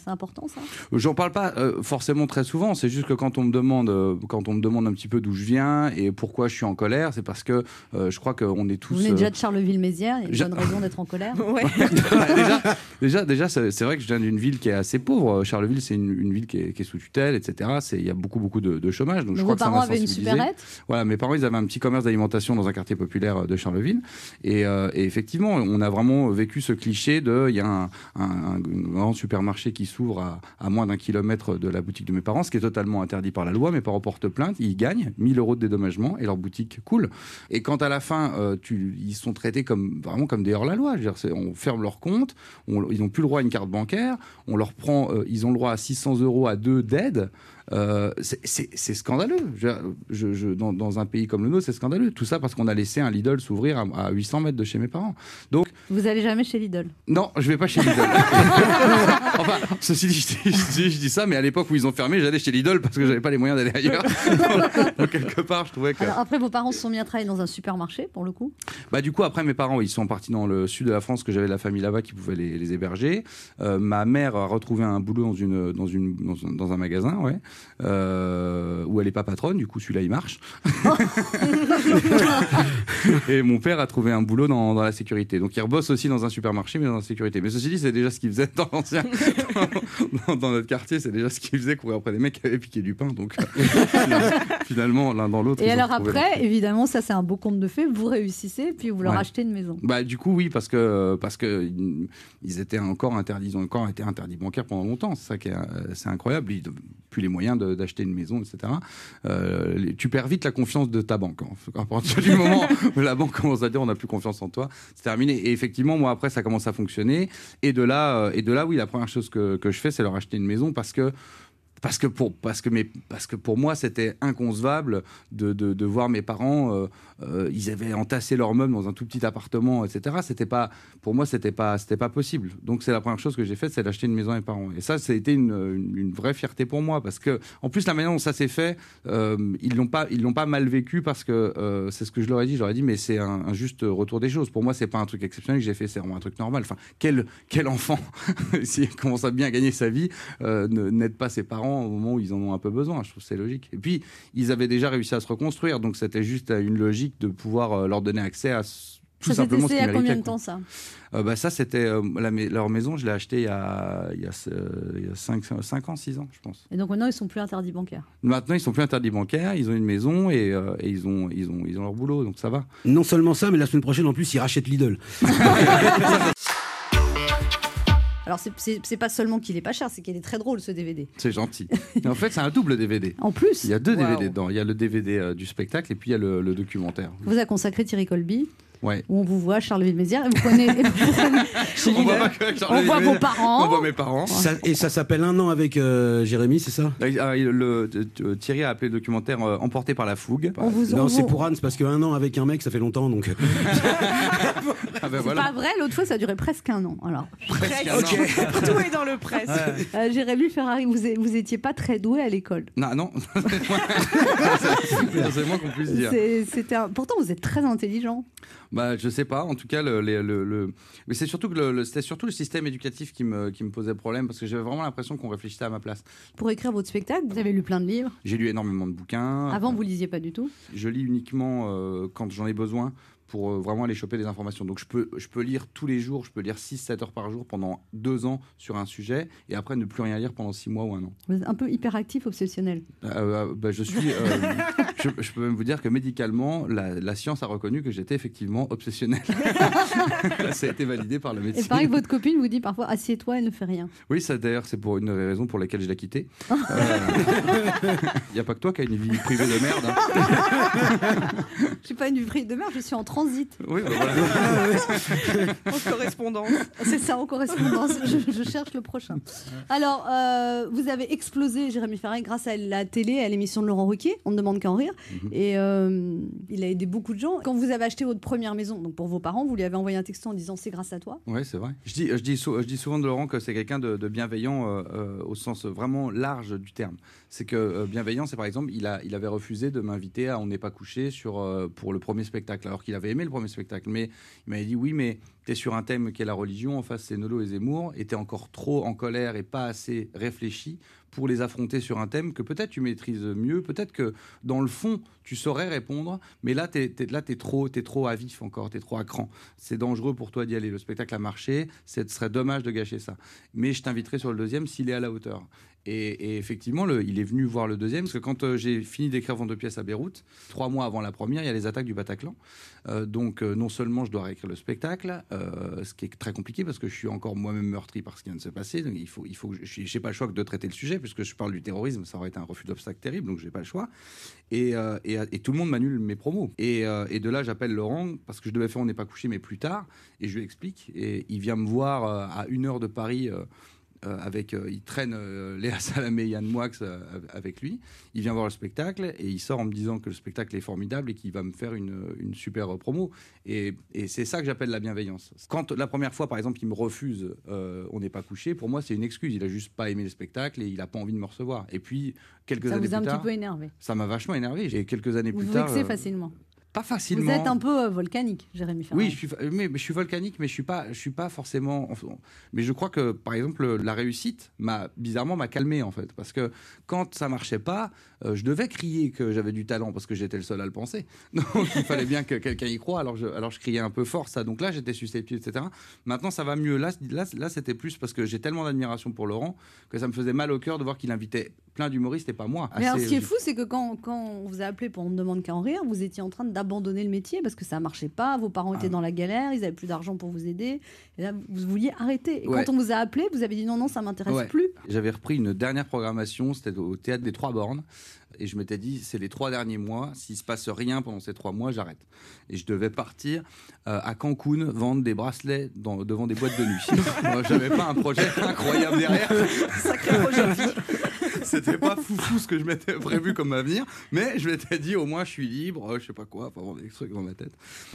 important ça? J'en parle pas euh, forcément très souvent. C'est juste que quand on me demande, euh, quand on me demande un petit peu d'où je viens et pourquoi je suis en colère, c'est parce que euh, je crois qu'on est tous. Vous venez déjà de Charleville-Mézières, il y a une bonne raison d'être en colère. déjà, déjà, déjà, c'est c'est vrai que je viens d'une ville qui est assez pauvre. Charleville, c'est une, une ville qui est, qui est sous tutelle, etc. Il y a beaucoup, beaucoup de, de chômage. Donc, Donc je vos crois que parents avaient une supérette? Voilà, mes parents, ils avaient un petit commerce d'alimentation dans un quartier populaire de Charleville. Et, euh, et effectivement, on a vraiment vécu ce cliché de, il y a un, un- un grand supermarché qui s'ouvre à, à moins d'un kilomètre de la boutique de mes parents, ce qui est totalement interdit par la loi. Mes parents portent plainte, ils gagnent 1000 euros de dédommagement et leur boutique coule. Et quand à la fin, euh, tu, ils sont traités comme vraiment comme des hors-la-loi. On ferme leur compte, on- ils n'ont plus le droit à une carte bancaire, on leur prend, euh, ils ont le droit à 600 euros à deux d'aide. Euh, c'est- scandaleux. Dans un pays comme le nôtre, c'est scandaleux. Tout ça parce qu'on a laissé un Lidl s'ouvrir à, à 800 mètres de chez mes parents. Donc, Vous allez jamais chez Lidl. non, je vais pas chez Lidl. enfin, ceci dit, je dis, je je ça, mais à l'époque où ils ont fermé, j'allais chez Lidl parce que j'avais pas les moyens d'aller ailleurs. Donc, quelque part, je trouvais que. Alors après, vos parents se sont mis à travailler dans un supermarché pour le coup? Bah du coup après mes parents ils sont partis dans le sud de la France que j'avais de la famille là-bas qui pouvait les, les héberger. Euh, ma mère a retrouvé un boulot dans une dans une dans un, dans un magasin ouais euh, où elle est pas patronne du coup celui-là il marche. Et mon père a trouvé un boulot dans, dans la sécurité donc il rebosse aussi dans un supermarché mais dans la sécurité. Mais ceci dit c'est déjà ce qu'il faisait dans l'ancien dans, dans notre quartier c'est déjà ce qu'il faisait courir après des mecs qui avaient piqué du pain donc euh, finalement l'un dans l'autre. Et alors après, évidemment, ça c'est un beau conte de fées. Vous réussissez, puis vous leur Ouais. achetez une maison. Bah du coup oui parce que parce que ils- étaient encore interdits ils ont encore été interdits bancaires pendant longtemps c'est ça qui est euh, c'est incroyable ils plus les moyens d'acheter une maison etc Euh, tu perds vite la confiance de ta banque hein. à partir du moment où la banque commence à dire on n'a plus confiance en toi c'est terminé. Et effectivement moi après ça commence à fonctionner. Et de là euh, et de là oui la première chose que, que je fais c'est leur acheter une maison parce que parce que pour parce que mes parce que pour moi c'était inconcevable de, de, voir mes parents euh, euh, ils avaient entassé leurs meubles dans un tout petit appartement etc c'était pas pour moi c'était pas c'était pas possible. Donc c'est la première chose que j'ai faite c'est d'acheter une maison à mes parents. Et ça ça a été une, une, vraie fierté pour moi parce que en plus la manière dont ça s'est fait euh, ils l'ont pas ils l'ont pas mal vécu parce que c'est ce que je leur ai dit. Je leur ai dit mais c'est un, juste retour des choses. Pour moi c'est pas un truc exceptionnel que j'ai fait c'est vraiment un truc normal. Enfin quel quel enfant s'il commence à bien gagner sa vie n'aide pas ses parents au moment où ils en ont un peu besoin. Je trouve que c'est logique. Et puis, ils avaient déjà réussi à se reconstruire, donc c'était juste une logique de pouvoir euh, leur donner accès à tout Ça s'est simplement ce qu'ils à combien de temps ça? Euh, bah, Ça, c'était euh, mais- leur maison, je l'ai achetée il y a, il y a, euh, il y a 5, ans, 6 ans, je pense. Et donc maintenant, ils sont plus interdits bancaires? Maintenant, ils sont plus interdits bancaires, ils ont une maison et, euh, et ils, ont, ils, ont, ils ont leur boulot, donc ça va. Non seulement ça, mais la semaine prochaine, en plus, ils rachètent Lidl. Alors c'est- pas seulement qu'il est pas cher, c'est qu'il est très drôle ce DVD. C'est gentil. En fait, c'est un double DVD. En plus Il y a deux. DVD dedans. Il y a le DVD euh, du spectacle et puis il y a le, le documentaire. Vous a consacré Thierry Colby? Ouais. où on vous voit, Charles Villemézières, et vous prenez. et vous prenez- On voit pas que Charles on voit vos parents. On voit mes parents. Ça- et ça s'appelle Un an avec euh, Jérémy, c'est ça? Ah, le- t- t- Thierry a appelé le documentaire euh, Emporté par la fougue. On vous- Non, on c'est vous- pour Anne, c'est parce qu'un an avec un mec, ça fait longtemps, donc. euh, Ah ben C'est voilà. pas vrai, l'autre fois ça duré presque un an. Alors, Presque un Ok. an. Tout est dans le presse. euh, Jérémy Ferrari, vous, é- vous étiez pas très doué à l'école. Non, non. c'est moins qu'on puisse dire. C'est- C'était un- Pourtant, vous êtes très intelligent. Bah, je sais pas. En tout cas, le, les- le- le- mais c'est surtout que le, le- c'était surtout le système éducatif qui me, qui me posait problème parce que j'avais vraiment l'impression qu'on réfléchissait à ma place. Pour écrire votre spectacle, vous avez lu plein de livres? J'ai lu énormément de bouquins. Avant, vous lisiez pas du tout? Je lis uniquement euh, quand j'en ai besoin pour euh, vraiment aller choper des informations. Donc je peux, je peux lire tous les jours, je peux lire 6-7 heures par jour pendant deux ans sur un sujet et après ne plus rien lire pendant 6 mois ou un an. Vous êtes un peu hyperactif, obsessionnel. Euh, euh, bah, je suis, euh, je, je peux même vous dire que médicalement, la, la science a reconnu que j'étais effectivement obsessionnel. ça a été validé par le Et médecin. pareil que votre copine vous dit parfois assieds-toi et ne fais rien. Oui, ça d'ailleurs, c'est pour une des raisons pour lesquelles je l'ai quitté. Il n'y a pas que toi qui as une vie privée de merde. hein. Je suis pas une vie de merde, je suis en transit. Oui, bah voilà. En correspondance. C'est ça, en correspondance. Je, je cherche le prochain. Alors, euh, vous avez explosé, Jérémy Ferrari, grâce à la télé, à l'émission de Laurent Ruquier. On ne demande qu'à en rire. Et euh, il a aidé beaucoup de gens. Quand vous avez acheté votre première maison, donc pour vos parents, vous lui avez envoyé un texto en disant c'est grâce à toi. Oui, c'est vrai. Je dis, je, dis sou- je dis souvent de Laurent que c'est quelqu'un de, de bienveillant euh, euh, au sens vraiment large du terme. C'est que euh, bienveillant, c'est par exemple, il, a, il avait refusé de m'inviter à On n'est pas couché sur, euh, pour le premier spectacle, alors qu'il avait aimé le premier spectacle. Mais il m'avait dit oui, mais tu es sur un thème qui est la religion, en face c'est Nolo et Zemmour, et tu es encore trop en colère et pas assez réfléchi pour les affronter sur un thème que peut-être tu maîtrises mieux, peut-être que dans le fond tu saurais répondre, mais là tu es, là t'es trop, es trop à vif encore, tu es trop à cran. C'est dangereux pour toi d'y aller. Le spectacle a marché, ce serait dommage de gâcher ça. Mais je t'inviterai sur le deuxième s'il est à la hauteur. Et, effectivement, il est venu voir le deuxième, parce que quand euh, j'ai fini d'écrire Vent de pièces à Beyrouth, trois mois avant la première, il y a les attaques du Bataclan. Euh, donc euh, non seulement je dois réécrire le spectacle, ce qui est très compliqué parce que je suis encore moi-même meurtri par ce qui vient de se passer. Donc il faut, il faut, je n'ai pas le choix que de traiter le sujet puisque je parle du terrorisme, ça aurait été un refus d'obstacle terrible, donc j'ai pas le choix. Et, et, tout le monde m'annule mes promos. Et, de là, j'appelle Laurent parce que je devais faire On n'est pas couché, mais plus tard. Et je lui explique. Et il vient me voir à une heure de Paris. Euh, avec, euh, il traîne euh, Léa Salamé et Yann Moix avec lui. Il vient voir le spectacle et il sort en me disant que le spectacle est formidable et qu'il va me faire une, une super promo. Et, et c'est ça que j'appelle la bienveillance. Quand la première fois, par exemple, il me refuse euh, On n'est pas couché, pour moi, c'est une excuse. Il a juste pas aimé le spectacle et il a pas envie de me recevoir. Et puis, quelques Ça années vous a un plus petit tard, peu énervé. ça m'a vachement énervé. Et quelques années Vous plus vous tard. euh, facilement. Pas facilement. Vous êtes un peu euh, volcanique, Jérémy Ferrari. Oui, je suis, mais, mais je suis volcanique, mais je suis pas, je suis pas forcément. Mais je crois que, par exemple, la réussite m'a bizarrement m'a calmé en fait, parce que quand ça marchait pas, euh, je devais crier que j'avais du talent parce que j'étais le seul à le penser. Donc il fallait bien que quelqu'un y croit. Alors je, alors je criais un peu fort ça. Donc là j'étais susceptible, etc. Maintenant ça va mieux. Là, là, là c'était plus parce que j'ai tellement d'admiration pour Laurent que ça me faisait mal au cœur de voir qu'il invitait plein d'humoristes et pas moi. Mais alors, ce qui est fou, c'est que quand, quand on vous a appelé pour On ne demande qu'à en rire, vous étiez en train d'abandonner le métier parce que ça marchait pas, vos parents Ah. étaient dans la galère, ils avaient plus d'argent pour vous aider. Et là, vous vouliez arrêter. Et Ouais. quand on vous a appelé, vous avez dit non, non, ça m'intéresse Ouais. plus. J'avais repris une dernière programmation, c'était au théâtre des Trois Bornes. Et je m'étais dit, c'est les trois derniers mois, s'il se passe rien pendant ces trois mois, j'arrête. Et je devais partir euh, à Cancun vendre des bracelets dans- devant des boîtes de nuit. Moi, J'avais pas un projet incroyable derrière. Sacré projet. C'était pas foufou ce que je m'étais prévu comme avenir, mais je m'étais dit au moins je suis libre, je sais pas quoi, enfin bon, des trucs dans ma tête.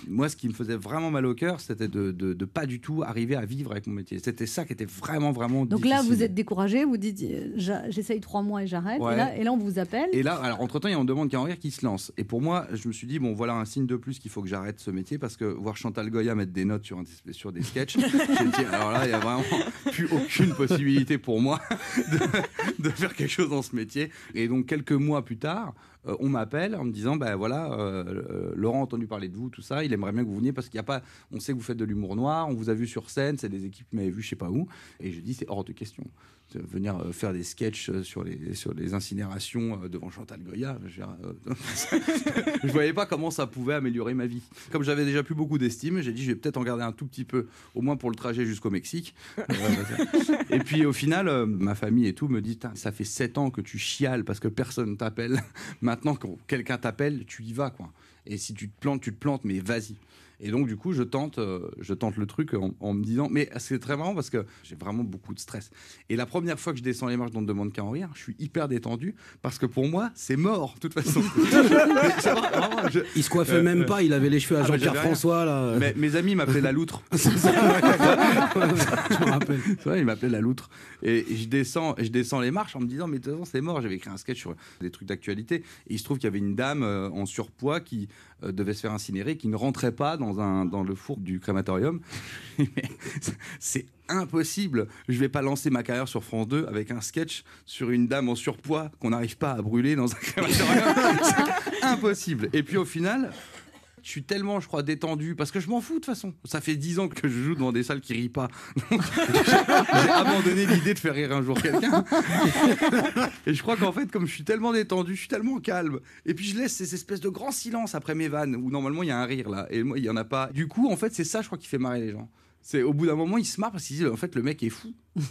Moi, ce qui me faisait vraiment mal au cœur, c'était de, de, de pas du tout arriver à vivre avec mon métier. C'était ça qui était vraiment, vraiment Donc là, vous êtes découragé, vous dites euh, j'essaye trois mois et j'arrête. Ouais. Et, là, et là, on vous appelle. Et là, alors entre-temps, il y a On demande qu'à en rire qui se lance. Et pour moi, je me suis dit, bon, voilà un signe de plus qu'il faut que j'arrête ce métier parce que voir Chantal Goya mettre des notes sur, un- sur des sketchs, j'ai dit, alors là, il n'y a vraiment plus aucune possibilité pour moi de, de faire quelque chose dans ce métier. Et donc, quelques mois plus tard, euh, on m'appelle en me disant, ben voilà, euh, euh, Laurent a entendu parler de vous, tout ça, il aimerait bien que vous veniez parce qu'il n'y a pas, on sait que vous faites de l'humour noir, on vous a vu sur scène, c'est des équipes qui m'avaient vu je sais pas où. Et je dis, c'est hors de question de venir euh, faire des sketchs euh, sur les, sur les incinérations euh, devant Chantal Goya. Je, je voyais pas comment ça pouvait améliorer ma vie. Comme j'avais déjà plus beaucoup d'estime, j'ai dit je vais peut-être en garder un tout petit peu, au moins pour le trajet jusqu'au Mexique. Et puis au final, ma famille et tout me dit ça fait sept ans que tu chiales parce que personne t'appelle. Maintenant, quand quelqu'un t'appelle, tu y vas quoi. Et si tu te plantes, tu te plantes, mais vas-y. Et donc, du coup, je tente, euh, je tente le truc en, en me disant, mais c'est très marrant parce que j'ai vraiment beaucoup de stress. Et la première fois que je descends les marches dans Ne demande qu'à en rire, je suis hyper détendu parce que pour moi, c'est mort, de toute façon. Vraiment, je- Il se coiffait Euh, même euh, pas, il avait les cheveux à ah, Jean-Pierre. François là. Mais mes amis m'appelaient la loutre. je me rappelle. C'est vrai, il m'appelait la loutre. Et je descends, je descends les marches en me disant, mais de toute façon, c'est mort. J'avais écrit un sketch sur des trucs d'actualité. Et il se trouve qu'il y avait une dame euh, en surpoids qui euh, devait se faire incinérer, qui ne rentrait pas dans, un, dans le four du crématorium. C'est impossible. Je vais pas lancer ma carrière sur France 2 avec un sketch sur une dame en surpoids qu'on n'arrive pas à brûler dans un crématorium. impossible. Et puis au final, je suis tellement, je crois, détendu parce que je m'en fous de toute façon. Ça fait dix ans que je joue devant des salles qui rient pas. J'ai abandonné l'idée de faire rire un jour quelqu'un. Et je crois qu'en fait, comme je suis tellement détendu, je suis tellement calme. Et puis je laisse ces espèces de grands silences après mes vannes où normalement il y a un rire là. Et moi, il y en a pas. Du coup, en fait, c'est ça, je crois, qui fait marrer les gens. C'est au bout d'un moment, ils se marrent parce qu'ils disent en fait, le mec est fou.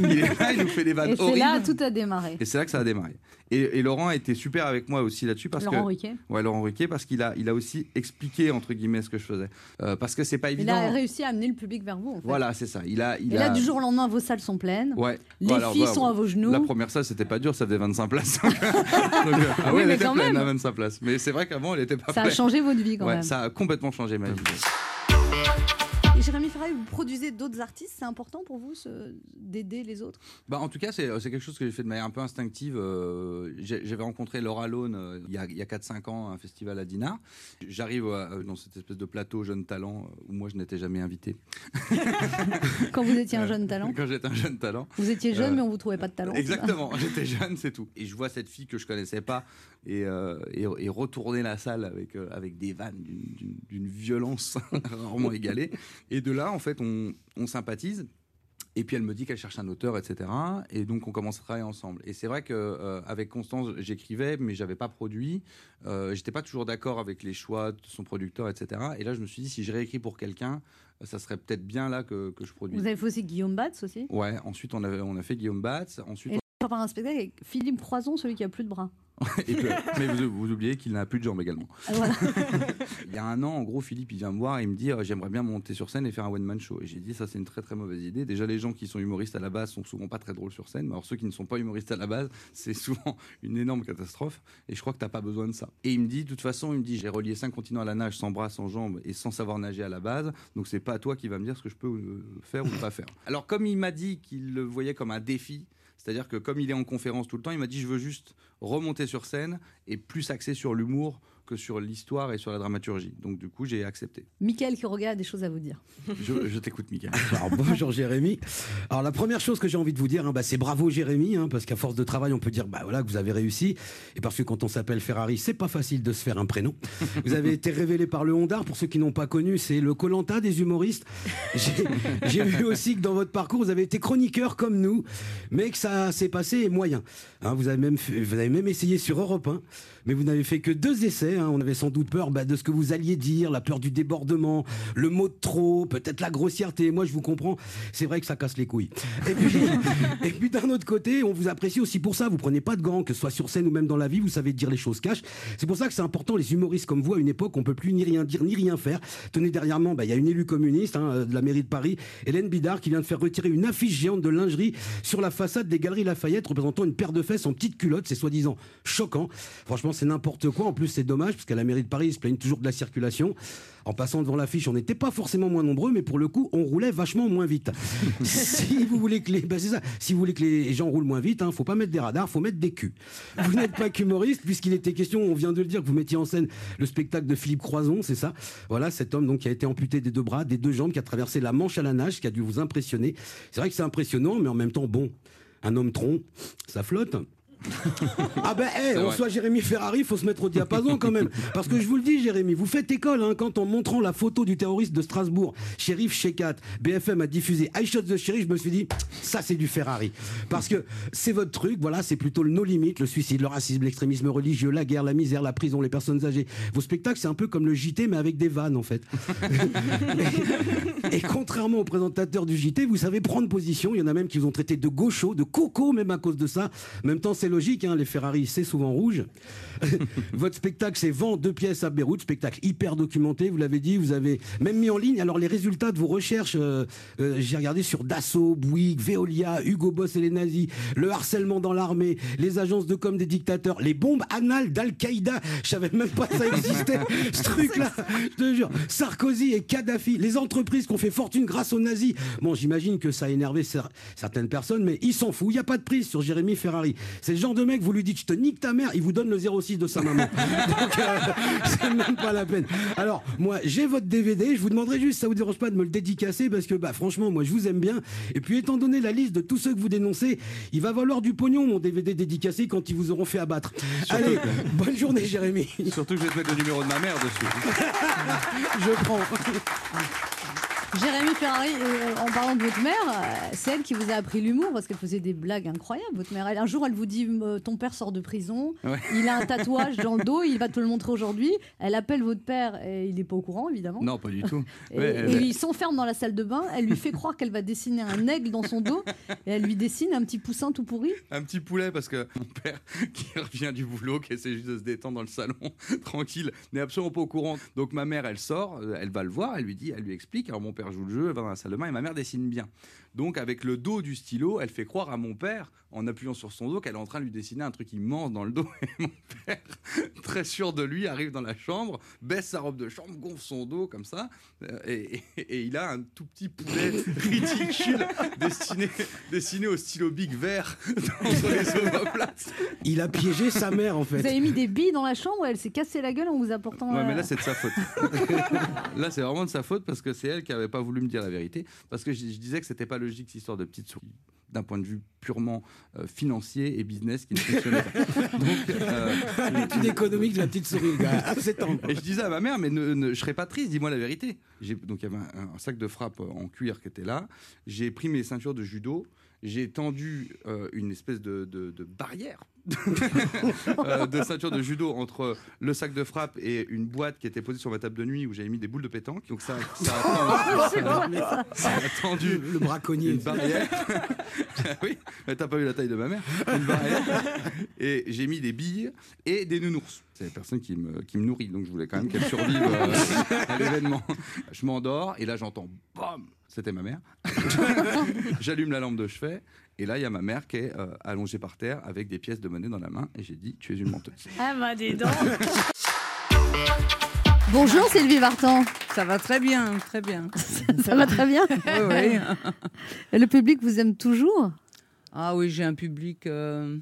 il est là, il nous fait des vannes Et c'est horribles. là tout a démarré. Et c'est là que ça a démarré. Et, et Laurent a été super avec moi aussi là-dessus parce Laurent que Ruquier. ouais Laurent Ruquier parce qu'il a il a aussi expliqué entre guillemets ce que je faisais Euh, parce que c'est pas Il évident. a réussi à amener le public vers vous. En fait. Voilà c'est ça. Il a il Et a là, du jour au lendemain, vos salles sont pleines. Ouais. Les Voilà, filles voilà. sont à vos genoux. La première salle, c'était pas dur, ça faisait 25 places. Donc, euh, ah Oui, ouais, elle mais était quand pleine même. à 25 places. Mais c'est vrai qu'avant, elle était pas Ça a changé votre vie, quand Ouais, même. Ça a complètement changé ma vie. Jérémy Ferrari, vous produisez d'autres artistes. C'est important pour vous d'aider les autres? Bah, en tout cas, c'est quelque chose que j'ai fait de manière un peu instinctive. Euh, J'avais rencontré Laura Lone euh, il y a, a 4-5 ans à un festival à Dinard. J'arrive euh, dans cette espèce de plateau jeune talent où moi je n'étais jamais invité. Quand vous étiez un jeune talent Quand j'étais un jeune talent. Vous étiez jeune, mais on vous trouvait pas de talent. Exactement, j'étais jeune, c'est tout. Et je vois cette fille que je connaissais pas et, euh, et, et retourner la salle avec, euh, avec des vannes d'une- violence rarement égalée. Et de là, en fait, on, on sympathise. Et puis elle me dit qu'elle cherche un auteur, etc. Et donc on commence à travailler ensemble. Et c'est vrai que euh, avec Constance, j'écrivais, mais j'avais pas produit. Euh, J'étais pas toujours d'accord avec les choix de son producteur, etc. Et là, je me suis dit si je réécris pour quelqu'un, ça serait peut-être bien là que, que je produise. Vous avez fait aussi Guillaume Batz aussi? Ouais. Ensuite, on a, on a fait Guillaume Batz. Ensuite, Et on va faire un spectacle avec Philippe Croison, celui qui a plus de bras. Et mais vous, vous oubliez qu'il n'a plus de jambes également. Ah, voilà. il y a un an, en gros, Philippe, il vient me voir et il me dit euh, J'aimerais bien monter sur scène et faire un one-man show. Et j'ai dit Ça, c'est une très très mauvaise idée. Déjà, les gens qui sont humoristes à la base sont souvent pas très drôles sur scène. Mais alors, ceux qui ne sont pas humoristes à la base, c'est souvent une énorme catastrophe. Et je crois que t'as pas besoin de ça. Et il me dit De toute façon, il me dit J'ai relié cinq continents à la nage sans bras, sans jambes et sans savoir nager à la base. Donc, c'est pas à toi qui va me dire ce que je peux euh, faire ou pas faire. Alors, comme il m'a dit qu'il le voyait comme un défi, c'est-à-dire que comme il est en conférence tout le temps, il m'a dit je veux juste remonter sur scène et plus axé sur l'humour que sur l'histoire et sur la dramaturgie. Donc du coup, j'ai accepté. Michael Quiroga a des choses à vous dire. Je, je t'écoute. Alors, bonjour Jérémy. Alors la première chose que j'ai envie de vous dire, hein, bah, c'est bravo Jérémy, hein, parce qu'à force de travail, on peut dire bah voilà que vous avez réussi. Et parce que quand on s'appelle Ferrari, c'est pas facile de se faire un prénom. Vous avez été révélé par le Hondard. Pour ceux qui n'ont pas connu, c'est le Colanta des humoristes. J'ai- vu aussi que dans votre parcours, vous avez été chroniqueur comme nous, mais que ça s'est passé moyen. Hein, vous avez même vous avez même essayé sur Europe 1, mais vous n'avez fait que deux essais. hein. On avait sans doute peur bah, de ce que vous alliez dire, la peur du débordement, le mot de trop, peut-être la grossièreté. Moi, je vous comprends. C'est vrai que ça casse les couilles. Et puis, d'un autre côté, on vous apprécie aussi pour ça. Vous prenez pas de gants, que ce soit sur scène ou même dans la vie, vous savez dire les choses cash. C'est pour ça que c'est important, les humoristes comme vous, à une époque, on peut plus ni rien dire ni rien faire. Tenez derrière moi, bah, il y a une élue communiste hein, euh, de la mairie de Paris, Hélène Bidard, qui vient de faire retirer une affiche géante de lingerie sur la façade des galeries Lafayette représentant une paire de fesses en petite culotte. C'est soi-disant choquant. Franchement, c'est n'importe quoi. En plus, c'est dommage, parce qu'à la mairie de Paris, ils se plaignent toujours de la circulation. En passant devant l'affiche, on n'était pas forcément moins nombreux, mais pour le coup, on roulait vachement moins vite. si vous voulez que les, c'est ça. Si vous voulez que les gens roulent moins vite, hein, faut pas mettre des radars, faut mettre des culs. Vous n'êtes pas qu'humoriste, puisqu'il était question, on vient de le dire, que vous mettiez en scène le spectacle de Philippe Croison, c'est ça. Voilà, cet homme donc qui a été amputé des deux bras, des deux jambes, qui a traversé la Manche à la nage, qui a dû vous impressionner. C'est vrai que c'est impressionnant, mais en même temps, bon, un homme tronc, ça flotte. Ah ben, C'est on vrai. soit Jérémy Ferrari, faut se mettre au diapason quand même. Parce que je vous le dis, Jérémy, vous faites école hein, quand en montrant la photo du terroriste de Strasbourg, shérif Shekat, BFM a diffusé I Shot the Sheriff, je me suis dit, ça c'est du Ferrari. Parce que c'est votre truc, voilà, c'est plutôt le no limit, le suicide, le racisme, l'extrémisme religieux, la guerre, la misère, la prison, les personnes âgées. Vos spectacles, c'est un peu comme le JT, mais avec des vannes en fait. Et contrairement aux présentateurs du JT, vous savez prendre position. Il y en a même qui vous ont traité de gauchos, de coco, même à cause de ça. En même temps, c'est logique, hein, les Ferrari, c'est souvent rouge. Votre spectacle, c'est Vent deux pièces à Beyrouth, spectacle hyper documenté, vous l'avez dit, vous avez même mis en ligne. Alors, les résultats de vos recherches, euh, euh, j'ai regardé sur Dassault, Bouygues, Veolia, Hugo Boss et les nazis, le harcèlement dans l'armée, les agences de com des dictateurs, les bombes anales d'Al-Qaïda. Je savais même pas que ça existait, ce truc-là. Je te jure. Sarkozy et Kadhafi, les entreprises qui ont fait fortune grâce aux nazis. Bon, j'imagine que ça a énervé cer- certaines personnes, mais il s'en fout. Il n'y a pas de prise sur Jérémy Ferrari. C'est le genre de mec, vous lui dites, je te nique ta mère, il vous donne le 06 de sa maman. Donc, euh, c'est même pas la peine. Alors, moi, j'ai votre DVD. Je vous demanderai juste, ça vous dérange pas de me le dédicacer parce que, bah, franchement, moi, je vous aime bien. Et puis, étant donné la liste de tous ceux que vous dénoncez, il va valoir du pognon, mon DVD dédicacé, quand ils vous auront fait abattre. Allez, bonne journée, Jérémy. Surtout que je vais te mettre le numéro de ma mère dessus. Je prends. Jérémy Ferrari, euh, en parlant de votre mère, euh, c'est elle qui vous a appris l'humour parce qu'elle faisait des blagues incroyables, votre mère. Elle, un jour, elle vous dit euh, Ton père sort de prison, Ouais. il a un tatouage dans le dos, il va te le montrer aujourd'hui. Elle appelle votre père et il n'est pas au courant, évidemment. Non, pas du tout. Et, Ouais, et elle- il s'enferme dans la salle de bain, elle lui fait croire qu'elle va dessiner un aigle dans son dos et elle lui dessine un petit poussin tout pourri. Un petit poulet parce que mon père qui revient du boulot, qui essaie juste de se détendre dans le salon, tranquille, n'est absolument pas au courant. Donc ma mère, elle sort, elle va le voir, elle lui dit, elle lui explique. Alors mon père joue le jeu, elle va dans la salle de bain et ma mère dessine bien. Donc avec le dos du stylo, elle fait croire à mon père, en appuyant sur son dos, qu'elle est en train de lui dessiner un truc immense dans le dos. Et mon père, très sûr de lui, arrive dans la chambre, baisse sa robe de chambre, gonfle son dos comme ça, euh, et, et- et il a un tout petit poulet ridicule dessiné, dessiné au stylo big vert sur les omoplates. Il a piégé sa mère, en Vous fait. avez mis des billes dans la chambre elle s'est cassée la gueule en vous apportant. Ouais, mais là, c'est de sa faute. là, c'est vraiment de sa faute parce que c'est elle qui avait pas voulu me dire la vérité. Parce que je, je disais que c'était pas logique, cette histoire de petite souris, d'un point de vue purement euh, financier et business qui ne fonctionnait pas. Donc, euh, L'étude économique de la petite souris. Ah, c'est tendre. Et je disais à ma mère, mais ne, ne- je serais pas triste, dis-moi la vérité. Donc il y avait un, un sac de frappe en cuir qui était là. J'ai pris mes ceintures de judo. J'ai tendu euh, une espèce de, de- de barrière euh, de ceinture de judo entre le sac de frappe et une boîte qui était posée sur ma table de nuit où j'avais mis des boules de pétanque. Donc ça, ça a, tendu, vrai, ça. ça a tendu Le braconnier. une barrière. oui, mais t'as pas vu la taille de ma mère. Une barrière. Et j'ai mis des billes et des nounours. C'est la personne qui me, qui me nourrit, donc je voulais quand même qu'elle survive euh, à l'événement. Je m'endors et là j'entends BAM C'était ma mère. J'allume la lampe de chevet et là il y a ma mère qui est euh, allongée par terre avec des pièces de monnaie dans la main et j'ai dit Tu es une menteuse. Ah bah dis donc Bonjour Sylvie Vartan. Ça va très bien, très bien. Ça va très bien Oui, oui. Et Le public vous aime toujours? Ah oui, j'ai un public euh,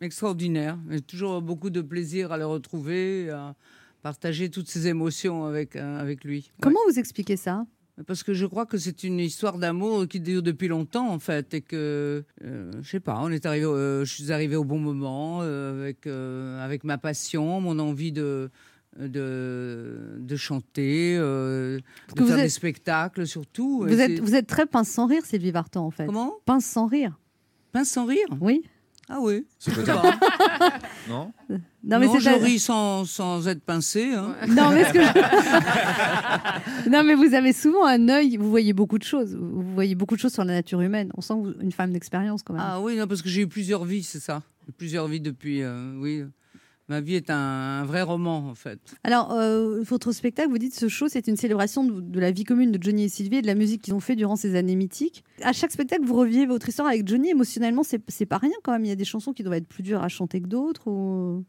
extraordinaire. J'ai toujours beaucoup de plaisir à le retrouver, à partager toutes ces émotions avec, euh, avec lui. Ouais. Comment vous expliquez ça? Parce que je crois que c'est une histoire d'amour qui dure depuis longtemps, en fait, et que, euh, je sais pas, on est arrivé, euh, je suis arrivé au bon moment euh, avec, avec ma passion, mon envie de, de, de chanter, de vous faire des spectacles surtout. vous êtes, vous êtes très pince sans rire, Sylvie Vartan, en fait. Comment? Pince sans rire. Pince sans rire? Oui. Ah oui. C'est peut-être- pas. Non Non, mais Non, je ris sans, sans être pincé. hein. Non mais, ce que- non, mais vous avez souvent un œil, vous voyez beaucoup de choses. Vous voyez beaucoup de choses sur la nature humaine. On sent que vous- une femme d'expérience quand même. Ah oui, non, parce que j'ai eu plusieurs vies, c'est ça. Plusieurs vies depuis. euh, oui. Ma vie est un, un vrai roman, en fait. Alors, euh, votre spectacle, vous dites ce show, c'est une célébration de, de la vie commune de Johnny et Sylvie et de la musique qu'ils ont fait durant ces années mythiques. À chaque spectacle, vous revivez votre histoire avec Johnny. Émotionnellement, c'est pas rien quand même. Il y a des chansons qui doivent être plus dures à chanter que d'autres. Ou...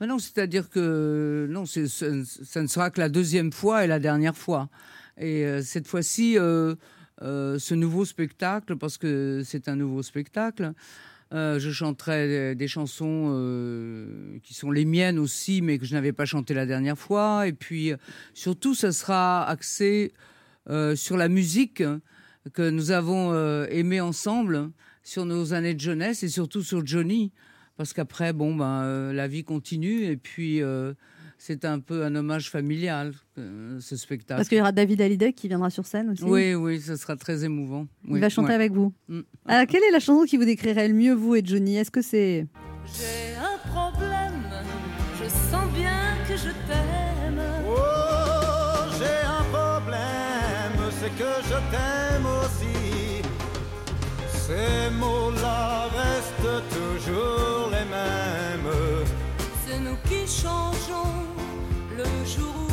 Mais non, c'est-à-dire que non, ça ne sera que la deuxième fois et la dernière fois. Et euh, cette fois-ci, euh, ce nouveau spectacle, parce que c'est un nouveau spectacle, euh, je chanterai des, chansons euh, qui sont les miennes aussi, mais que je n'avais pas chanté la dernière fois. Et puis, euh, surtout, ça sera axé sur la musique que nous avons aimée ensemble, sur nos années de jeunesse et surtout sur Johnny. Parce qu'après, bon, ben, la vie continue et puis c'est un peu un hommage familial, euh, ce spectacle. Parce qu'il y aura David Hallyday qui viendra sur scène aussi. Oui, oui, ce sera très émouvant. Il Oui, va chanter ouais. avec vous. Mm. Alors, quelle est la chanson qui vous décrirait le mieux, vous et Johnny? Est-ce que c'est. J'ai un problème, je sens bien que je t'aime. Oh, j'ai un problème, c'est que je t'aime aussi. Ces mots-là restent toujours les qui changeons jour où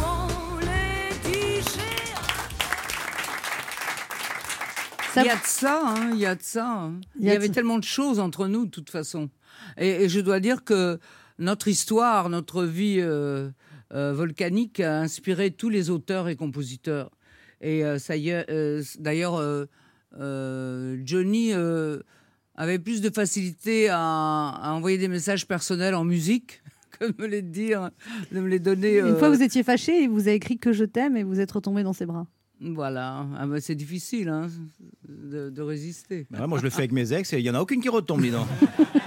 on les digère. Il y a de ça, hein, il y a de ça. hein. Il y avait tellement de choses entre nous, de toute façon. Et, et je dois dire que notre histoire, notre vie euh, euh, volcanique a inspiré tous les auteurs et compositeurs. Et euh, ça y est, euh, d'ailleurs, euh, euh, Johnny euh, avait plus de facilité à, à envoyer des messages personnels en musique que de me les dire, de me les donner. Une euh, fois, vous étiez fâché et vous avez écrit que je t'aime et vous êtes retombé dans ses bras. Voilà, Ah ben, c'est difficile hein, de, de résister. Bah ouais, moi, je le fais avec mes ex et il y en a aucune qui retombe, dis donc.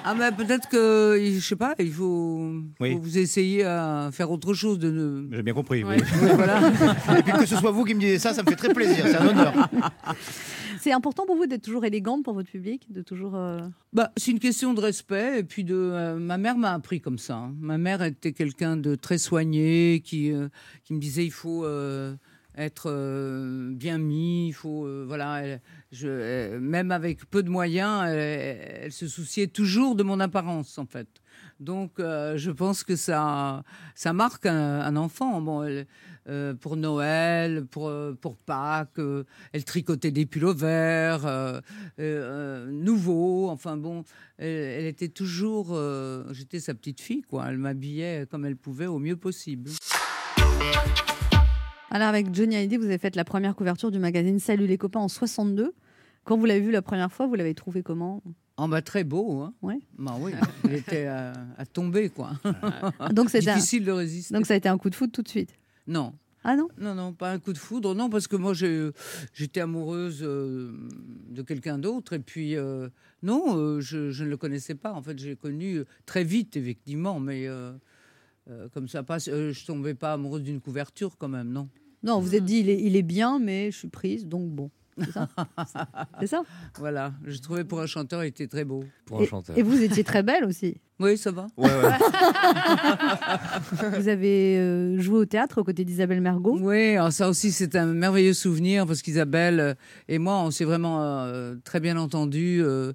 Ah mais peut-être que, je sais pas, il faut, Oui. faut vous essayer à faire autre chose de ne... J'ai bien compris. Ouais. oui. Oui, voilà. Et puis que ce soit vous qui me disiez ça, ça me fait très plaisir. C'est un honneur. C'est important pour vous d'être toujours élégante pour votre public, de toujours. euh, Bah, c'est une question de respect et puis de. euh, ma mère m'a appris comme ça. hein. Ma mère était quelqu'un de très soigné qui euh, qui me disait il faut euh, être euh, bien mis, il faut euh, voilà. euh, même avec peu de moyens, elle, se souciait toujours de mon apparence en fait. Donc je pense que ça ça marque un, un enfant. Bon, pour Noël, pour, pour Pâques, elle tricotait des pullovers nouveaux. Enfin bon, elle, était toujours. J'étais sa petite fille, quoi. Elle m'habillait comme elle pouvait au mieux possible. Alors, avec Johnny Hallyday, vous avez fait la première couverture du magazine Salut les copains en 62. Quand vous l'avez vu la première fois, vous l'avez trouvé comment? En bas, très beau, hein. Ouais. Bah oui, il était à, à tomber, quoi. Donc, un- difficile de résister. Donc, ça a été un coup de foudre tout de suite? Non. Ah non? Non, non, pas un coup de foudre. Non, parce que moi, j'étais amoureuse euh, de quelqu'un d'autre. Et puis, euh, non, euh, je, je ne le connaissais pas. En fait, j'ai connu très vite, effectivement. Mais comme ça passe, je tombais pas amoureuse d'une couverture, quand même, non. Non, vous êtes dit, il est, il est bien, mais je suis prise, donc bon. C'est ça Voilà, je trouvais pour un chanteur, il était très beau. et, et vous étiez très belle aussi. Oui, ça va. vous avez euh, joué au théâtre aux côtés d'Isabelle Mergot. Oui, alors ça aussi c'est un merveilleux souvenir parce qu'Isabelle euh, et moi on s'est vraiment euh, très bien entendu. euh,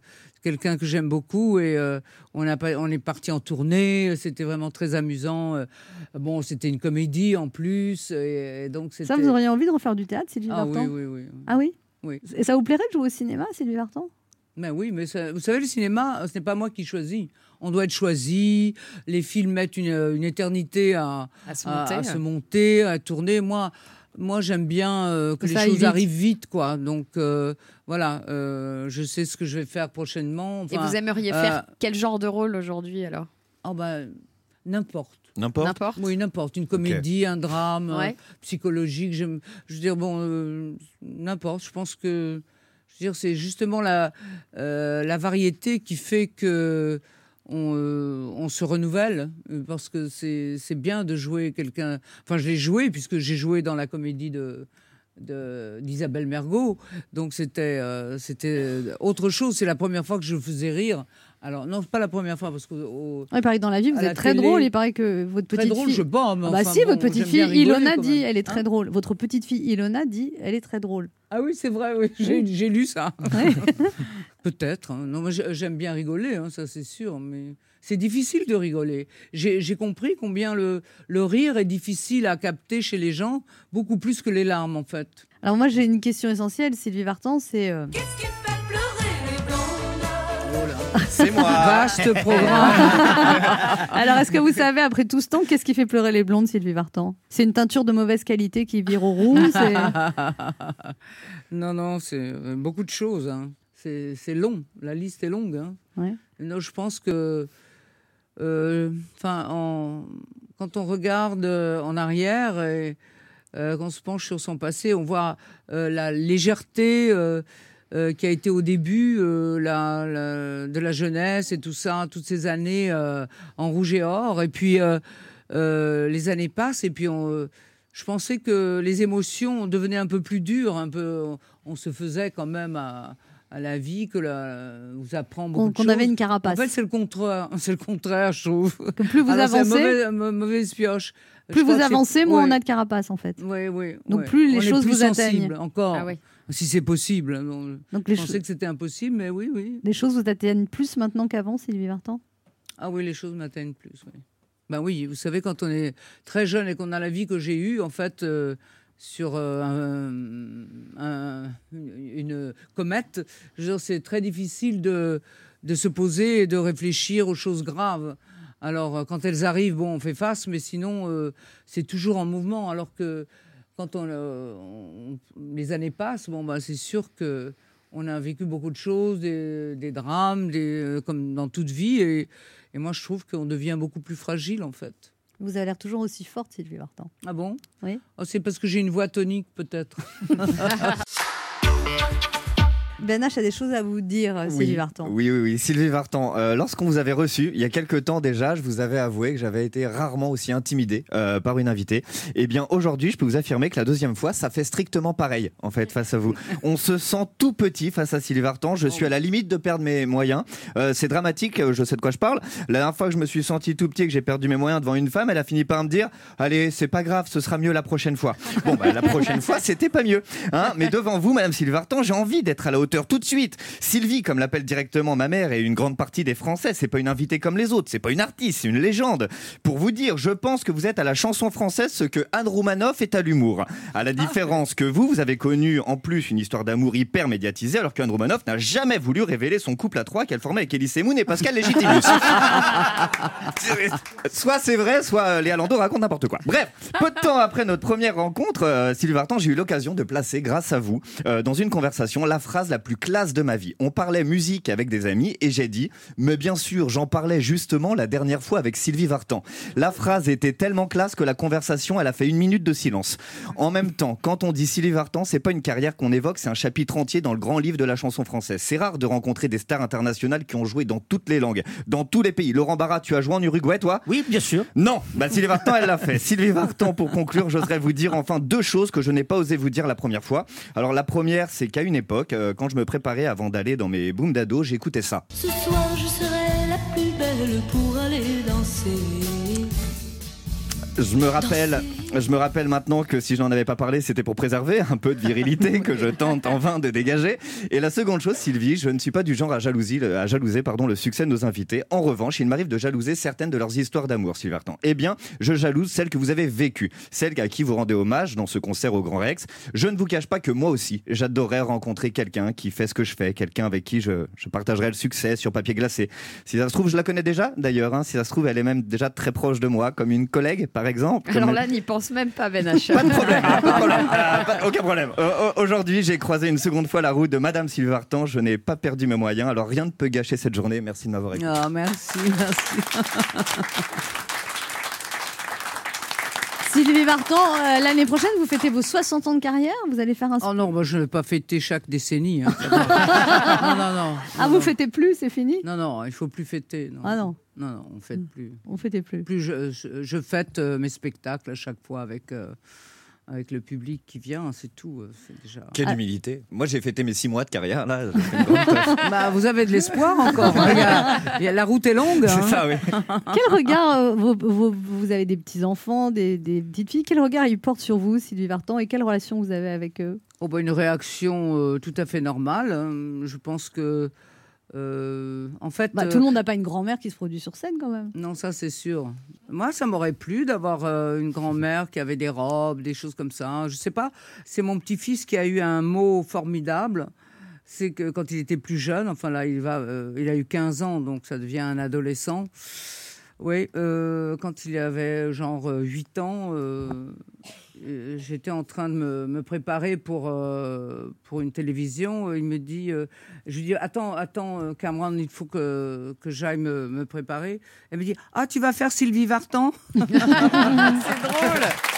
Quelqu'un que j'aime beaucoup et euh, on, a pas, on est parti en tournée. C'était vraiment très amusant. euh, bon, c'était une comédie en plus et, et donc Ça, vous auriez envie de refaire du théâtre, Sylvie Ah Vartan oui, oui, oui. Ah oui Oui. Et ça vous plairait de jouer au cinéma, Sylvie Vartan? Mais oui, mais ça- vous savez, le cinéma, ce n'est pas moi qui choisis. On doit être choisi. Les films mettent une, une éternité à, À se monter, à ouais. se monter, à tourner. Moi, moi j'aime bien euh, que Que les choses vite. arrivent vite, quoi. Donc, euh, voilà, euh, je sais ce que je vais faire prochainement. Et vous aimeriez euh, faire quel genre de rôle aujourd'hui alors? Oh, ben, n'importe. N'importe? N'importe. Oui, n'importe. Une comédie, un drame euh, Ouais. psychologique. j'aime- Je veux dire, bon, euh, n'importe. Je pense que, je veux dire, c'est justement la, euh, la variété qui fait que on, euh, on se renouvelle. euh, Parce que c'est bien de jouer quelqu'un. Enfin, je l'ai joué puisque j'ai joué dans la comédie de- d'Isabelle Mergot. Donc c'était euh, c'était autre chose. C'est la première fois que je faisais rire. Alors non, c'est pas la première fois parce que au- Il paraît que dans la vie, vous êtes très télé- drôle. Il paraît que votre Très petite drôle, fille. je mais Ah bah enfin, si, bon, votre petite fille rigoler, Ilona dit, elle est très Hein drôle. Votre petite fille Ilona dit, elle est très drôle. Ah oui, c'est vrai, oui, j'ai lu ça. Ouais. Peut-être. hein. Non, j'aime bien rigoler, hein, ça c'est sûr, mais c'est difficile de rigoler. J'ai j'ai compris combien le, le rire est difficile à capter chez les gens, beaucoup plus que les larmes en fait. Alors moi, j'ai une question essentielle, Sylvie Vartan, c'est euh, C'est moi. Vaste programme. Alors, est-ce que vous savez, après tout ce temps, qu'est-ce qui fait pleurer les blondes, Sylvie Vartan? C'est une teinture de mauvaise qualité qui vire au roux c'est- non, non, c'est euh, beaucoup de choses. hein. C'est c'est long, la liste est longue. hein. Ouais. Non, je pense que, euh, en- quand on regarde euh, en arrière et euh, qu'on se penche sur son passé, on voit euh, la légèreté euh, qui a été au début euh, la- la- de la jeunesse et tout ça, toutes ces années euh, en rouge et or. Et puis euh, euh, les années passent et puis on, euh, je pensais que les émotions devenaient un peu plus dures, un peu, on, on se faisait quand même à, à la vie que la, vous apprend beaucoup Qu'on qu'on avait une carapace. En fait, c'est le contraire. C'est le contraire, je trouve. Que plus vous Alors, c'est avancez- mauvaise, mau- mauvaise pioche. Plus Je vous avancez, moins ouais. on a de carapace, en fait. Oui, oui. Donc ouais. plus les On est choses plus vous sensible atteignent. Encore. Ah oui. Si c'est possible. Donc, Donc les je pensais choses- que c'était impossible, mais oui, oui. Les choses vous atteignent plus maintenant qu'avant, Sylvie Vartan? Ah oui, les choses m'atteignent plus. Oui. Ben oui, vous savez, quand on est très jeune et qu'on a la vie que j'ai eue, en fait, euh, sur euh, un- un- une comète, c'est très difficile de, de se poser et de réfléchir aux choses graves. Alors, euh, quand elles arrivent, bon, on fait face, mais sinon, euh, c'est toujours en mouvement. Alors que quand on, euh, on- les années passent, bon, ben, c'est sûr que on a vécu beaucoup de choses, des, des drames, des, euh, comme dans toute vie. Et, et moi, je trouve qu'on devient beaucoup plus fragile, en fait. Vous avez l'air toujours aussi forte, Sylvie Vartan. Ah bon? Oui. Oh, c'est parce que j'ai une voix tonique, peut-être. Ben H a des choses à vous dire, euh, Sylvie Vartan. Oui, oui, oui. Sylvie Vartan, euh, lorsqu'on vous avait reçu, il y a quelques temps déjà, je vous avais avoué que j'avais été rarement aussi intimidé euh, par une invitée. Eh bien, aujourd'hui, je peux vous affirmer que la deuxième fois, ça fait strictement pareil, en fait, face à vous. On se sent tout petit face à Sylvie Vartan. Je suis à la limite de perdre mes moyens. Euh, c'est dramatique, je sais de quoi je parle. La dernière fois que je me suis senti tout petit et que j'ai perdu mes moyens devant une femme, elle a fini par me dire Allez, c'est pas grave, ce sera mieux la prochaine fois. Bon, bah, la prochaine fois, c'était pas mieux. Hein Mais devant vous, Madame Sylvie Vartan, j'ai envie d'être à la hauteur tout de suite. Sylvie, comme l'appelle directement ma mère et une grande partie des Français, c'est pas une invitée comme les autres, c'est pas une artiste, c'est une légende. Pour vous dire, je pense que vous êtes à la chanson française ce que Anne Roumanoff est à l'humour. À la différence que vous, vous avez connu en plus une histoire d'amour hyper médiatisée, alors qu'Anne Roumanoff n'a jamais voulu révéler son couple à trois qu'elle formait avec Elie Semoun et Pascal Légitimus. soit c'est vrai, soit Léa Landau raconte n'importe quoi. Bref, peu de temps après notre première rencontre, euh, Sylvie Vartan, j'ai eu l'occasion de placer, grâce à vous, euh, dans une conversation, la phrase la plus classe de ma vie. On parlait musique avec des amis et j'ai dit, mais bien sûr, j'en parlais justement la dernière fois avec Sylvie Vartan. La phrase était tellement classe que la conversation, elle a fait une minute de silence. En même temps, quand on dit Sylvie Vartan, c'est pas une carrière qu'on évoque, c'est un chapitre entier dans le grand livre de la chanson française. C'est rare de rencontrer des stars internationales qui ont joué dans toutes les langues, dans tous les pays. Laurent Barra, tu as joué en Uruguay, toi? Oui, bien sûr. Non, bah Sylvie Vartan, elle l'a fait. Sylvie Vartan, pour conclure, j'oserais vous dire enfin deux choses que je n'ai pas osé vous dire la première fois. Alors la première, c'est qu'à une époque, euh, quand je me préparais avant d'aller dans mes booms d'ado, j'écoutais ça. Je me rappelle, je me rappelle maintenant que si je n'en avais pas parlé, c'était pour préserver un peu de virilité que je tente en vain de dégager. Et la seconde chose, Sylvie, je ne suis pas du genre à jalouser, à jalouser pardon, le succès de nos invités. En revanche, il m'arrive de jalouser certaines de leurs histoires d'amour, Sylvie Vartan. Eh bien, je jalouse celles que vous avez vécues, celles à qui vous rendez hommage dans ce concert au Grand Rex. Je ne vous cache pas que moi aussi, j'adorerais rencontrer quelqu'un qui fait ce que je fais, quelqu'un avec qui je, je partagerais le succès sur papier glacé. Si ça se trouve, je la connais déjà d'ailleurs. hein. Si ça se trouve, elle est même déjà très proche de moi, comme une collègue, par exemple. Alors là, n'y pense même pas, Ben H. pas de problème, pas de problème. Euh, pas- aucun problème. Euh, euh, Aujourd'hui, j'ai croisé une seconde fois la route de Madame Sylvie Vartan. Je n'ai pas perdu mes moyens, alors rien ne peut gâcher cette journée. Merci de m'avoir écouté. Ah, merci, merci. Sylvie Vartan, euh, l'année prochaine, vous fêtez vos 60 ans de carrière. Vous allez faire un. Oh non, moi, je ne vais pas fêter chaque décennie. hein, non, non, non. Ah, non, vous non. fêtez plus, c'est fini? Non, non, il faut plus fêter. Non. Ah non. Non, non, on fête plus. On fêtait plus. Plus je, je, je fête euh, mes spectacles à chaque fois avec, euh, avec le public qui vient, c'est tout. euh, déjà. Quelle humilité. Moi, j'ai fêté mes six mois de carrière. Là. Bah, vous avez de l'espoir encore. hein. Il y a- il y a- la route est longue. C'est hein. ça, oui. Quel regard, euh, vous avez des petits-enfants, des, des petites filles, quel regard ils portent sur vous, Sylvie Vartan, et quelle relation vous avez avec eux? Oh, bah, une réaction euh, tout à fait normale. hein. Je pense que. Euh, en fait, Bah, euh, Tout le monde n'a pas une grand-mère qui se produit sur scène quand même. Non, ça c'est sûr. Moi, ça m'aurait plu d'avoir euh, une grand-mère qui avait des robes, des choses comme ça. Je sais pas. C'est mon petit-fils qui a eu un mot formidable. C'est que quand il était plus jeune, enfin là, il va, euh, il a eu 15 ans, donc ça devient un adolescent. Oui, quand il avait genre euh, 8 ans, j'étais en train de me, préparer pour, euh, pour une télévision. Il me dit, euh, je lui dis, attends, attends, euh, Cameron, il faut que, que j'aille me, me préparer. Elle me dit, ah, tu vas faire Sylvie Vartan? C'est drôle.